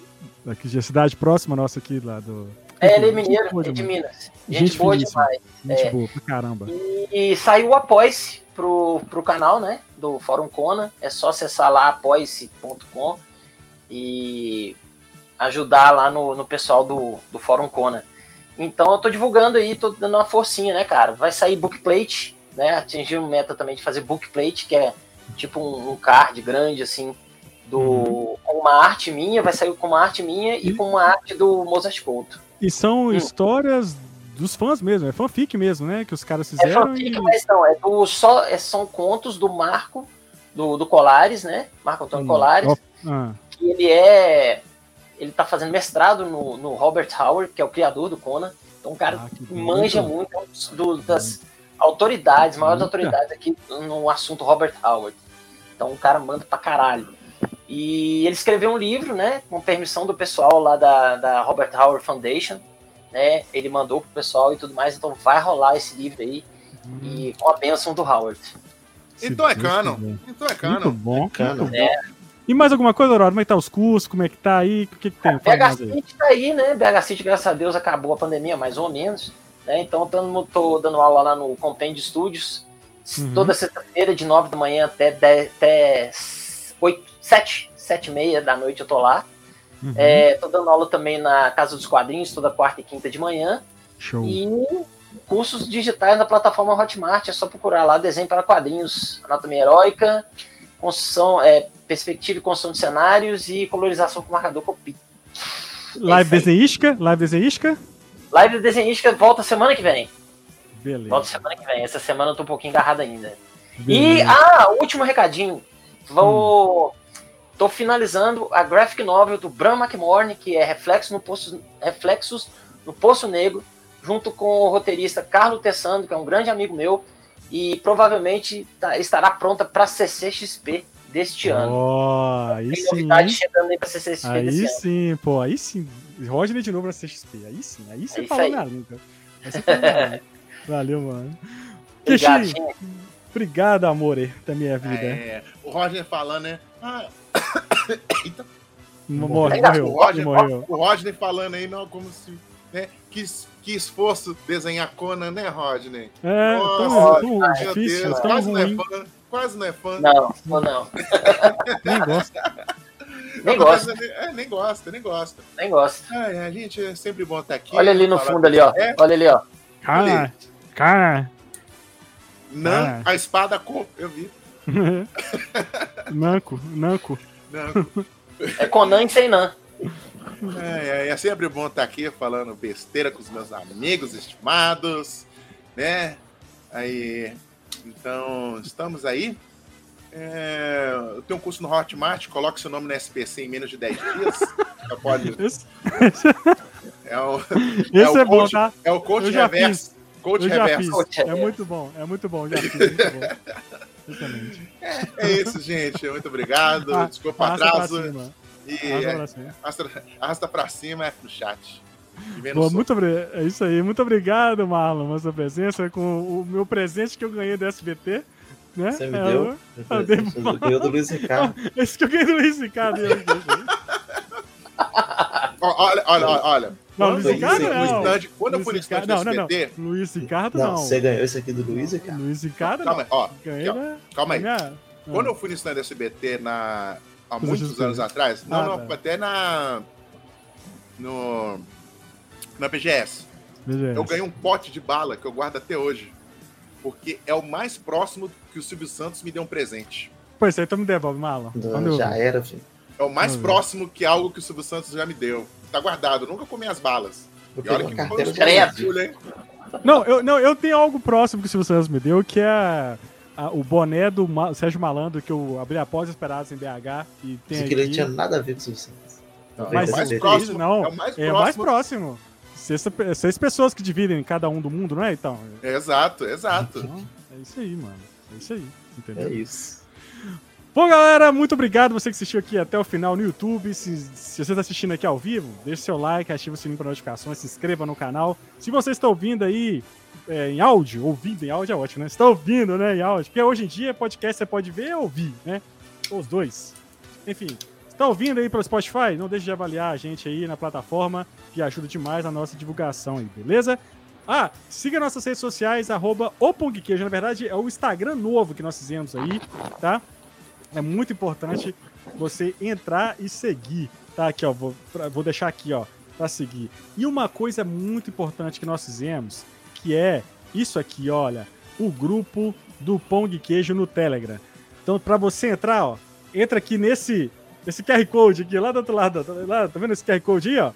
daqui de cidade próxima nossa aqui lá do. É, ele é mineiro, é de. Minas. Gente, Gente boa finíssima. demais. Gente É. boa pra caramba. E saiu o Apoice pro, pro canal, né? Do Fórum Conan. É só acessar lá apoice.com e ajudar lá no, no pessoal do, do Fórum Conan. Então eu tô divulgando aí, tô dando uma forcinha, né, cara? Vai sair bookplate, né? Atingir meta também de fazer bookplate, que é tipo um, um card grande, assim, do, com uma arte minha, vai sair com uma arte minha e E- com uma arte do Mozart Couto. E são Hum. histórias dos fãs mesmo, é fanfic mesmo, né? Que os caras É fizeram fanfic, e. mas não, é do, só, é, são contos do Marco, do, do Colares, né? Marco Antônio Hum, Colares, ah, que ele é. Ele tá fazendo mestrado no, no Robert Howard, que é o criador do Conan. Então, o cara Ah, que manja muito é um dos- do- das autoridades, maiores autoridades aqui no assunto Robert Howard. Então, o cara manda pra caralho. E ele escreveu um livro, né? Com permissão do pessoal lá da, da Robert Howard Foundation. Né, ele mandou pro pessoal e tudo mais, então vai rolar esse livro aí Hum, e com a bênção do Howard. Então é canon. quiser. Então é Muito canon. bom. Canon. muito bom. E mais alguma coisa, Aurora? Como é que tá os cursos? Como é que tá aí? O que, que tem? Fala BH mais aí. City tá aí, né? BH City, graças a Deus, acabou a pandemia, mais ou menos. Né? Então, tô, tô dando aula lá no Compêndio Studios, Uhum. toda sexta-feira, de 9 da manhã até, 10, até 8, 7, 7 e meia da noite eu tô lá. Uhum. É, tô dando aula também na Casa dos Quadrinhos, toda quarta e quinta de manhã. Show. E cursos digitais na plataforma Hotmart, é só procurar lá desenho para quadrinhos, anatomia heróica, construção, é, perspectiva e construção de cenários e colorização com marcador Copi. Live aí. desenhística? Live desenhística? Live de desenhística volta semana que vem. Beleza. Volta semana que vem. Essa semana eu tô um pouquinho agarrado ainda. E, beleza. ah, último recadinho. Vou. Tô finalizando a graphic novel do Bram McMorne, que é Reflexo no Poço, Reflexos no Poço Negro, junto com o roteirista Carlos Tessando, que é um grande amigo meu, e provavelmente tá- estará pronta para CCXP deste ano. Ó, aí Tem sim. novidade hein? chegando aí para CCXP Aí ano. sim, pô, aí sim. Rodney de novo na CXP. Aí sim, aí você É falou língua. Aí você falou minha língua. Valeu, mano. Obrigado, Kishi. Obrigado, amore, da minha vida. É, o Roger falando, né? Ah, Eita. Morre, morreu. O Rodney, morreu. o Rodney falando aí, não, como se. Né, que, que esforço desenhar Conan, né, Rodney? É, Nossa, tão, tão Meu difícil, Deus, tão quase não é ruim. fã. Quase não é fã. Não, não, não. Nem gosto. Nem gosta, é, nem gosta, nem gosta. nem gosta. Ai, a gente é sempre bom estar aqui. Olha ali no fundo ali, ó. É? Olha ali, ó. Cara, cara. Nan, Ah. a espada com. Eu vi. Nanco, Nanco. Não. É Conan e sem Nan. É, é, é sempre bom estar aqui falando besteira com os meus amigos estimados, né? Aí, então, estamos aí. É, eu tenho um curso no Hotmart, coloque seu nome no SPC em menos de 10 dias. Já pode. Esse, É o, esse o é, bom, coach- tá? é o coach reverso. Coach Eu já reverso. fiz. Coach É reverso. muito bom, é muito bom, já fiz, muito bom. Exatamente. É isso, gente. Muito obrigado. Ah, Desculpa o pra atraso. cima. E Arrasta é, pra cima. arrasta, arrasta pra cima é pro chat. Boa, muito obri- É isso aí. Muito obrigado, Marlon, pela sua presença com o meu presente que eu ganhei do SBT. Né? Você me É, deu. Ah, deu. Você ganhou do Luiz Ricardo. Esse que eu ganhei do Luiz Ricardo. eu- Olha, olha, olha. Não, Luiz eu Ricardo não. stand- Quando eu Luiz fui no stand do não, não, não. SBT, Luiz Ricardo Não, não. você ganhou esse aqui do Luiz Ricardo. Luiz Ricardo calma não. aí, ó. Ganhei Calma- na- calma aí. minha- Quando eu fui no stand do SBT na, há muitos anos atrás, não, Ah, não, tá. até na. No. Na BGS, Beleza. eu ganhei um pote de bala que eu guardo até hoje. Porque é o mais próximo que o Silvio Santos me deu um presente. Pô, isso aí tu me devolve, eu- já era, filho. É o mais Uhum. próximo que algo que o Silvio Santos já me deu. Tá guardado, nunca comi as balas. Eu E olha que carteira de? Não, eu, não, eu tenho algo próximo que o Silvio Santos me deu, que é a- o boné do Ma- Sérgio Malandro, que eu abri após esperados em BH. E tem ele aqui. não tinha nada a ver com o Silvio Santos. Mas É o mais próximo, não, é o mais É o mais próximo. próximo. Seis, seis pessoas que dividem cada um do mundo, não é? Então, Exato, exato. então, é isso aí, mano. É isso aí, entendeu? É isso. Bom, galera, muito obrigado você que assistiu aqui até o final no YouTube. Se, se você está assistindo aqui ao vivo, deixe seu like, ative o sininho para notificações, se inscreva no canal. Se você está ouvindo aí é, em áudio, ouvindo em áudio é ótimo, né? Está ouvindo, né, em áudio? Porque hoje em dia, podcast você pode ver ou ouvir, né? Os dois. Enfim, está ouvindo aí pelo Spotify? Não deixe de avaliar a gente aí na plataforma, que ajuda demais na nossa divulgação aí, beleza? Ah, siga nossas redes sociais, arroba o. Na verdade, é o Instagram novo que nós fizemos aí, tá? É muito importante você entrar e seguir, tá? Aqui, ó, vou, pra- vou deixar aqui, ó, pra seguir. E uma coisa muito importante que nós fizemos, que é isso aqui, olha, o grupo do Pão de Queijo no Telegram. Então, pra você entrar, ó, entra aqui nesse, nesse QR Code aqui, lá do outro lado, lá, tá vendo esse QR Code aí, ó?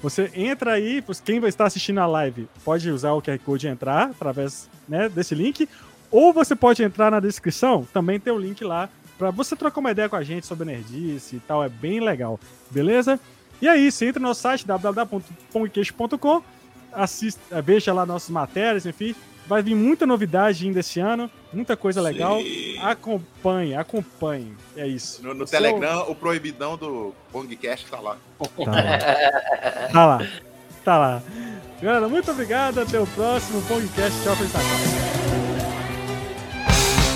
Você entra aí, quem vai estar assistindo a live pode usar o QR Code e entrar através né, desse link, ou você pode entrar na descrição, também tem o link lá para você trocar uma ideia com a gente sobre nerdice e tal, é bem legal, beleza? E é isso, entra no nosso site www.pongqueixo.com, assista, eh, veja lá nossas matérias, enfim, vai vir muita novidade ainda esse ano, muita coisa legal. Acompanhe, acompanhe, é isso. No, no Telegram, o proibidão do Pongcast tá lá. Tá lá. Tá lá. Tá lá. Galera, muito obrigado. Até o próximo podcast. Tchau, Feliz Natal.